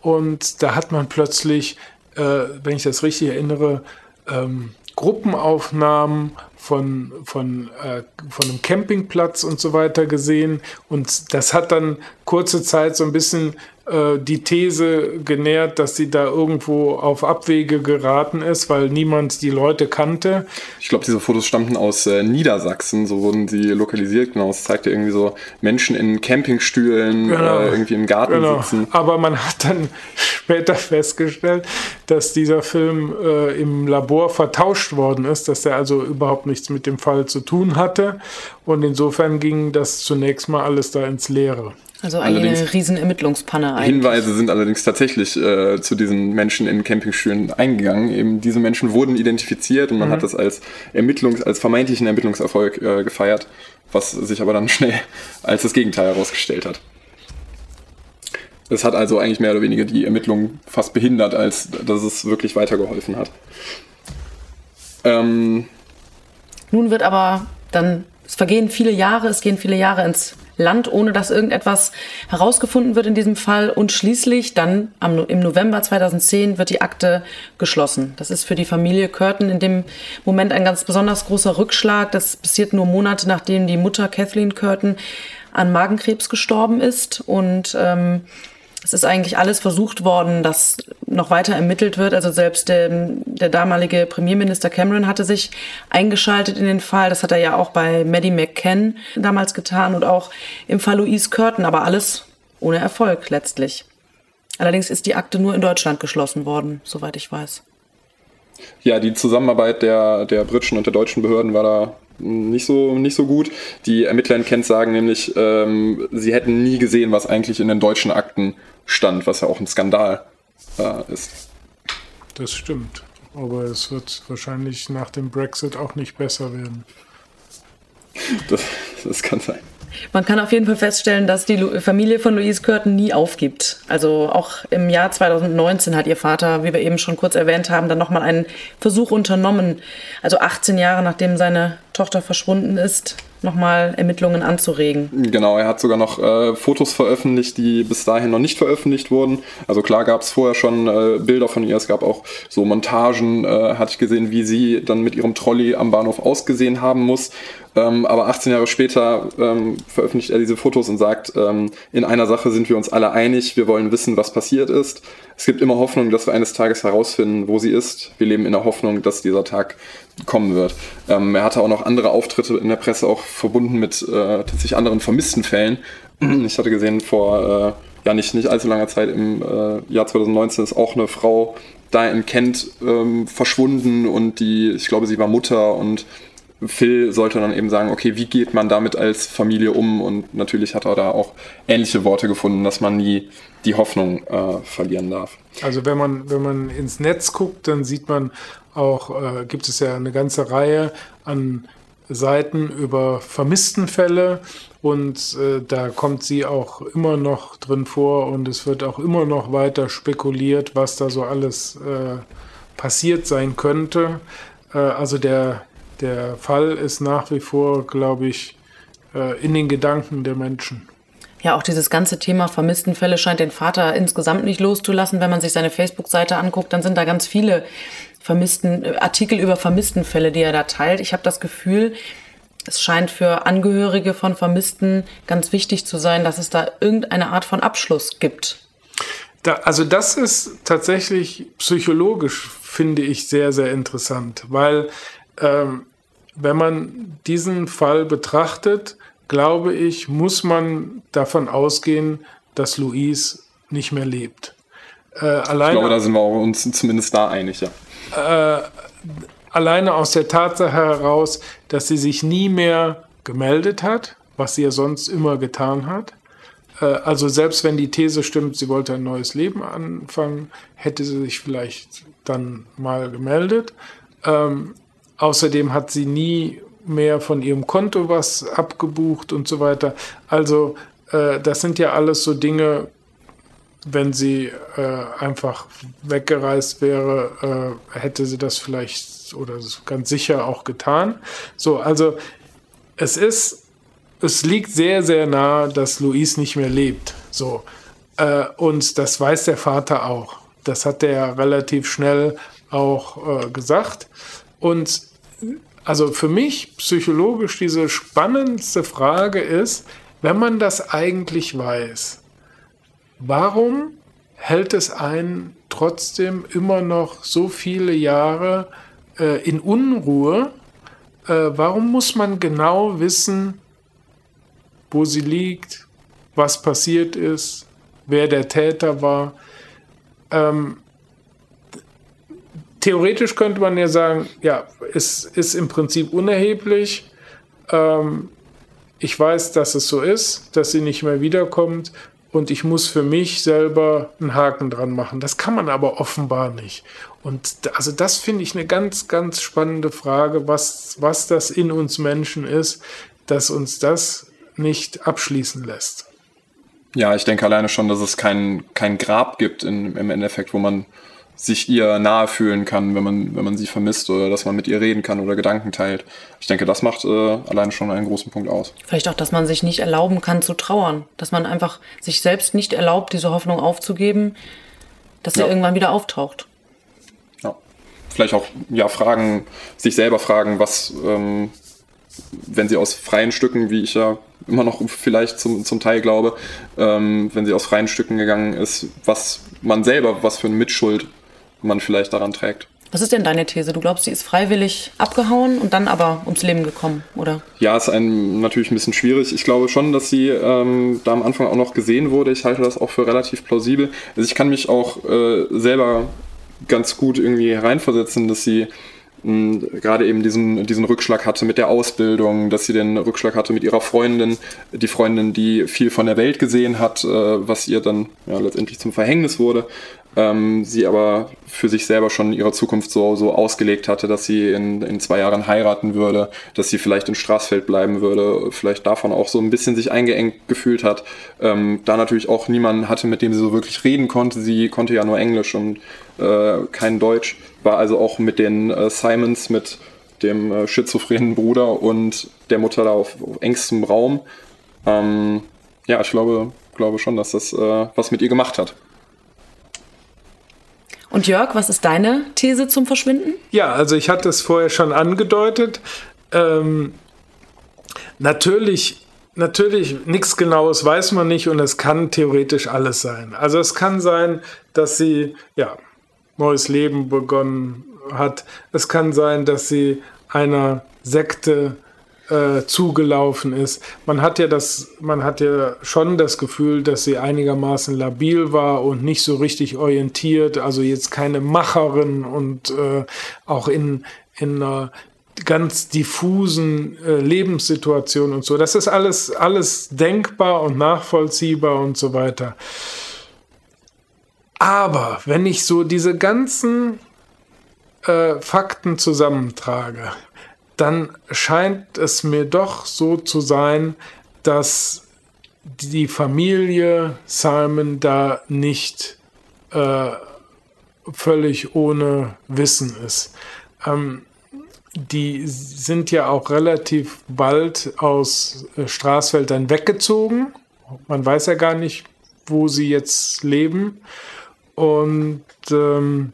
Und da hat man plötzlich, äh, wenn ich das richtig erinnere, ähm, Gruppenaufnahmen von, von, äh, von einem Campingplatz und so weiter gesehen. Und das hat dann kurze Zeit so ein bisschen äh, die These genährt, dass sie da irgendwo auf Abwege geraten ist, weil niemand die Leute kannte. Ich glaube, diese Fotos stammten aus äh, Niedersachsen, so wurden sie lokalisiert. Genau, es zeigte irgendwie so Menschen in Campingstühlen genau. äh, irgendwie im Garten genau. sitzen. Aber man hat dann [laughs] später festgestellt, dass dieser Film äh, im Labor vertauscht worden ist, dass er also überhaupt nichts mit dem Fall zu tun hatte. Und insofern ging das zunächst mal alles da ins Leere. Also eine riesen Ermittlungspanne eigentlich. Hinweise sind allerdings tatsächlich äh, zu diesen Menschen in Campingstühlen eingegangen. Eben diese Menschen wurden identifiziert und man mhm. hat das als Ermittlungs-, als vermeintlichen Ermittlungserfolg äh, gefeiert, was sich aber dann [laughs] schnell als das Gegenteil herausgestellt hat. Es hat also eigentlich mehr oder weniger die Ermittlungen fast behindert, als dass es wirklich weitergeholfen hat. Ähm, Nun wird aber dann, es vergehen viele Jahre, es gehen viele Jahre ins Land, ohne dass irgendetwas herausgefunden wird in diesem Fall. Und schließlich dann am, im November 2010 wird die Akte geschlossen. Das ist für die Familie Curtin in dem Moment ein ganz besonders großer Rückschlag. Das passiert nur Monate nachdem die Mutter Kathleen Curtin an Magenkrebs gestorben ist. Und ähm, es ist eigentlich alles versucht worden, dass noch weiter ermittelt wird. Also selbst der, der, damalige Premierminister Cameron hatte sich eingeschaltet in den Fall. Das hat er ja auch bei Maddie McCann damals getan und auch im Fall Louise Curtin, aber alles ohne Erfolg letztlich. Allerdings ist die Akte nur in Deutschland geschlossen worden, soweit ich weiß. Ja, die Zusammenarbeit der, der britischen und der deutschen Behörden war da nicht so, nicht so gut. Die Ermittler in Kent sagen nämlich, ähm, sie hätten nie gesehen, was eigentlich in den deutschen Akten stand, was ja auch ein Skandal äh, ist. Das stimmt. Aber es wird wahrscheinlich nach dem Brexit auch nicht besser werden. [laughs] Das, das kann sein. Man kann auf jeden Fall feststellen, dass die Familie von Louise Curtin nie aufgibt. Also auch im Jahr 2019 hat ihr Vater, wie wir eben schon kurz erwähnt haben, dann nochmal einen Versuch unternommen. Also 18 Jahre nachdem seine Tochter verschwunden ist, nochmal Ermittlungen anzuregen. Genau, er hat sogar noch äh, Fotos veröffentlicht, die bis dahin noch nicht veröffentlicht wurden. Also klar gab es vorher schon äh, Bilder von ihr, es gab auch so Montagen, äh, hatte ich gesehen, wie sie dann mit ihrem Trolley am Bahnhof ausgesehen haben muss. Ähm, aber 18 Jahre später ähm, veröffentlicht er diese Fotos und sagt, ähm, in einer Sache sind wir uns alle einig, wir wollen wissen, was passiert ist. Es gibt immer Hoffnung, dass wir eines Tages herausfinden, wo sie ist. Wir leben in der Hoffnung, dass dieser Tag kommen wird. Ähm, er hatte auch noch andere Auftritte in der Presse, auch verbunden mit äh, tatsächlich anderen vermissten Fällen. [clears throat] Ich hatte gesehen, vor äh, ja nicht, nicht allzu langer Zeit im äh, Jahr 2019 ist auch eine Frau da in Kent ähm, verschwunden und die, ich glaube, sie war Mutter und Phil sollte dann eben sagen, okay, wie geht man damit als Familie um? Und natürlich hat er da auch ähnliche Worte gefunden, dass man nie die Hoffnung äh, verlieren darf. Also wenn man, wenn man ins Netz guckt, dann sieht man auch, äh, gibt es ja eine ganze Reihe an Seiten über Vermisstenfälle und äh, da kommt sie auch immer noch drin vor und es wird auch immer noch weiter spekuliert, was da so alles äh, passiert sein könnte. Äh, also der, der Fall ist nach wie vor, glaube ich, äh, in den Gedanken der Menschen. Ja, auch dieses ganze Thema Vermisstenfälle scheint den Vater insgesamt nicht loszulassen. Wenn man sich seine Facebook-Seite anguckt, dann sind da ganz viele vermissten äh, Artikel über Vermisstenfälle, die er da teilt. Ich habe das Gefühl, es scheint für Angehörige von Vermissten ganz wichtig zu sein, dass es da irgendeine Art von Abschluss gibt. Da, also das ist tatsächlich psychologisch, finde ich, sehr, sehr interessant, weil ähm, wenn man diesen Fall betrachtet, glaube ich, muss man davon ausgehen, dass Louise nicht mehr lebt. Äh, alleine, ich glaube, da sind wir uns zumindest da einig, ja. Äh, alleine aus der Tatsache heraus, dass sie sich nie mehr gemeldet hat, was sie ja sonst immer getan hat. Äh, also selbst wenn die These stimmt, sie wollte ein neues Leben anfangen, hätte sie sich vielleicht dann mal gemeldet. Ähm, außerdem hat sie nie mehr von ihrem Konto was abgebucht und so weiter. Also äh, das sind ja alles so Dinge, wenn sie äh, einfach weggereist wäre, äh, hätte sie das vielleicht oder ganz sicher auch getan. So, also es ist, es liegt sehr, sehr nah, dass Luis nicht mehr lebt. So. Äh, und das weiß der Vater auch. Das hat er relativ schnell auch äh, gesagt. Und also für mich psychologisch diese spannendste Frage ist, wenn man das eigentlich weiß, warum hält es einen trotzdem immer noch so viele Jahre äh, in Unruhe? Äh, warum muss man genau wissen, wo sie liegt, was passiert ist, wer der Täter war? Ähm, theoretisch könnte man ja sagen, ja, es ist im Prinzip unerheblich. Ähm, ich weiß, dass es so ist, dass sie nicht mehr wiederkommt und ich muss für mich selber einen Haken dran machen. Das kann man aber offenbar nicht. Und also das finde ich eine ganz, ganz spannende Frage, was, was das in uns Menschen ist, dass uns das nicht abschließen lässt. Ja, ich denke alleine schon, dass es kein, kein Grab gibt in, im Endeffekt, wo man sich ihr nahe fühlen kann, wenn man, wenn man sie vermisst oder dass man mit ihr reden kann oder Gedanken teilt. Ich denke, das macht äh, alleine schon einen großen Punkt aus. Vielleicht auch, dass man sich nicht erlauben kann zu trauern, dass man einfach sich selbst nicht erlaubt, diese Hoffnung aufzugeben, dass ja. er irgendwann wieder auftaucht. Ja. Vielleicht auch ja fragen, sich selber fragen, was, ähm, wenn sie aus freien Stücken, wie ich ja immer noch vielleicht zum, zum Teil glaube, ähm, wenn sie aus freien Stücken gegangen ist, was man selber, was für eine Mitschuld man vielleicht daran trägt. Was ist denn deine These? Du glaubst, sie ist freiwillig abgehauen und dann aber ums Leben gekommen, oder? Ja, ist ein, natürlich ein bisschen schwierig. Ich glaube schon, dass sie ähm, da am Anfang auch noch gesehen wurde. Ich halte das auch für relativ plausibel. Also ich kann mich auch äh, selber ganz gut irgendwie hereinversetzen, dass sie gerade eben diesen, diesen Rückschlag hatte mit der Ausbildung, dass sie den Rückschlag hatte mit ihrer Freundin, die Freundin, die viel von der Welt gesehen hat, äh, was ihr dann ja, letztendlich zum Verhängnis wurde, ähm, sie aber für sich selber schon ihre Zukunft so, so ausgelegt hatte, dass sie in, in zwei Jahren heiraten würde, dass sie vielleicht in Straßfeld bleiben würde, vielleicht davon auch so ein bisschen sich eingeengt gefühlt hat. Ähm, da natürlich auch niemanden hatte, mit dem sie so wirklich reden konnte. Sie konnte ja nur Englisch und äh, kein Deutsch, war also auch mit den äh, Simons, mit dem äh, schizophrenen Bruder und der Mutter da auf, auf engstem Raum. Ähm, ja, ich glaube, glaube schon, dass das äh, was mit ihr gemacht hat. Und Jörg, was ist deine These zum Verschwinden? Ja, also ich hatte es vorher schon angedeutet. Ähm, natürlich, natürlich, nichts Genaues weiß man nicht und es kann theoretisch alles sein. Also es kann sein, dass sie, ja, neues Leben begonnen hat. Es kann sein, dass sie einer Sekte äh, zugelaufen ist. Man hat ja das, man hat ja schon das Gefühl, dass sie einigermaßen labil war und nicht so richtig orientiert, also jetzt keine Macherin und äh, auch in, in einer ganz diffusen äh, Lebenssituationen und so. Das ist alles, alles denkbar und nachvollziehbar und so weiter. Aber wenn ich so diese ganzen äh, Fakten zusammentrage, dann scheint es mir doch so zu sein, dass die Familie Simon da nicht äh, völlig ohne Wissen ist. Ähm, die sind ja auch relativ bald aus äh, Straßfeld dann weggezogen. Man weiß ja gar nicht, wo sie jetzt leben. Und ähm,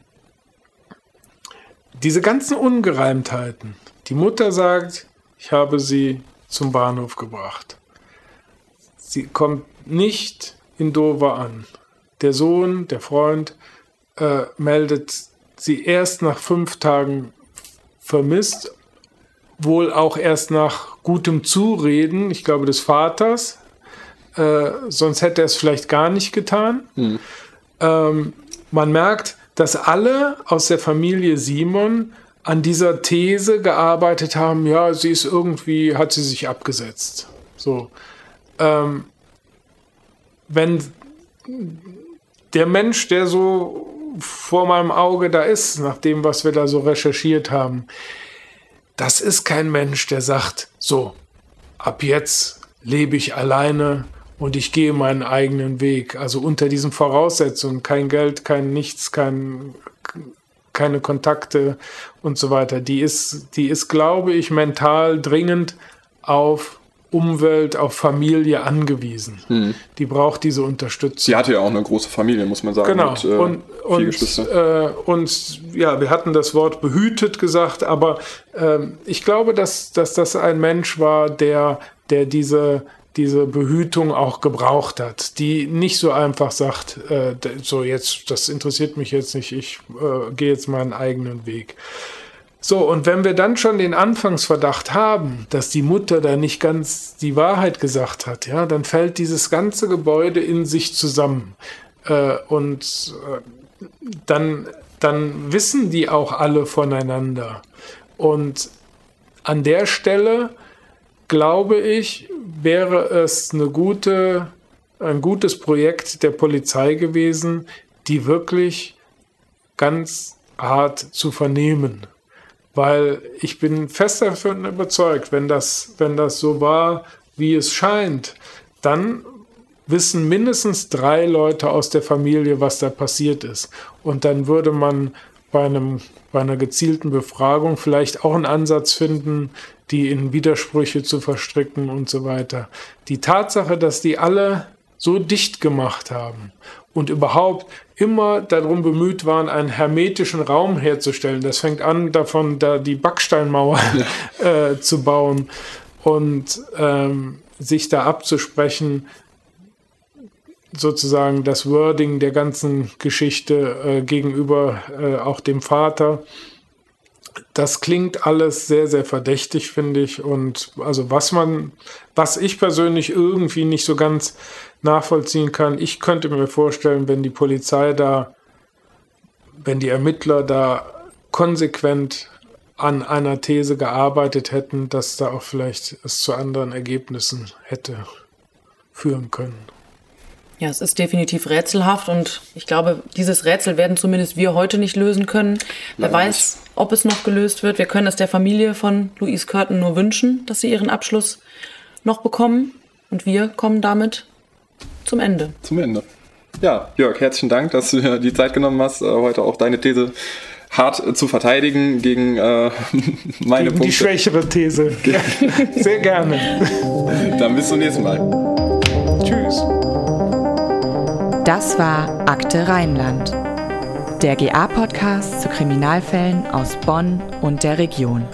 diese ganzen Ungereimtheiten. Die Mutter sagt, ich habe sie zum Bahnhof gebracht. Sie kommt nicht in Dover an. Der Sohn, der Freund, äh, meldet sie erst nach fünf Tagen vermisst, wohl auch erst nach gutem Zureden, ich glaube, des Vaters. Äh, sonst hätte er es vielleicht gar nicht getan. Hm. Ähm, man merkt, dass alle aus der Familie Simon an dieser These gearbeitet haben, ja, sie ist irgendwie, hat sie sich abgesetzt. So. Ähm, wenn der Mensch, der so vor meinem Auge da ist, nach dem, was wir da so recherchiert haben, das ist kein Mensch, der sagt, so, ab jetzt lebe ich alleine und ich gehe meinen eigenen Weg. Also unter diesen Voraussetzungen, kein Geld, kein Nichts, kein, keine Kontakte und so weiter. Die ist, die ist, glaube ich, mental dringend auf Umwelt, auf Familie angewiesen. Hm. Die braucht diese Unterstützung. Sie hatte ja auch eine große Familie, muss man sagen. Genau. Mit, äh, und, und, äh, und, ja, wir hatten das Wort behütet gesagt, aber äh, ich glaube, dass, dass das ein Mensch war, der, der diese, diese Behütung auch gebraucht hat, die nicht so einfach sagt, äh, so jetzt, das interessiert mich jetzt nicht, ich äh, gehe jetzt meinen eigenen Weg. So, und wenn wir dann schon den Anfangsverdacht haben, dass die Mutter da nicht ganz die Wahrheit gesagt hat, ja, dann fällt dieses ganze Gebäude in sich zusammen. Äh, und äh, dann, dann wissen die auch alle voneinander. Und an der Stelle, glaube ich, wäre es eine gute, ein gutes Projekt der Polizei gewesen, die wirklich ganz hart zu vernehmen weil ich bin fest davon überzeugt, wenn das, wenn das so war, wie es scheint, dann wissen mindestens drei Leute aus der Familie, was da passiert ist. Und dann würde man bei, einem, bei einer gezielten Befragung vielleicht auch einen Ansatz finden, die in Widersprüche zu verstricken und so weiter. Die Tatsache, dass die alle so dicht gemacht haben und überhaupt immer darum bemüht waren, einen hermetischen Raum herzustellen. Das fängt an davon, da die Backsteinmauer ja. [laughs] äh, zu bauen und ähm, sich da abzusprechen, sozusagen das Wording der ganzen Geschichte äh, gegenüber äh, auch dem Vater. Das klingt alles sehr, sehr verdächtig, finde ich. Und also was man, was ich persönlich irgendwie nicht so ganz nachvollziehen kann. Ich könnte mir vorstellen, wenn die Polizei da, wenn die Ermittler da konsequent an einer These gearbeitet hätten, dass da auch vielleicht es zu anderen Ergebnissen hätte führen können. Ja, es ist definitiv rätselhaft und ich glaube, dieses Rätsel werden zumindest wir heute nicht lösen können. Wer weiß, ob es noch gelöst wird. Wir können es der Familie von Louise Curtin nur wünschen, dass sie ihren Abschluss noch bekommen. Und wir kommen damit zum Ende. Zum Ende. Ja, Jörg, herzlichen Dank, dass du dir die Zeit genommen hast, äh, heute auch deine These hart äh, zu verteidigen gegen äh, [laughs] meine gegen Punkte. Die schwächere These. [laughs] Sehr gerne. Dann bis zum nächsten Mal. Tschüss. Das war Akte Rheinland, der GA-Podcast zu Kriminalfällen aus Bonn und der Region.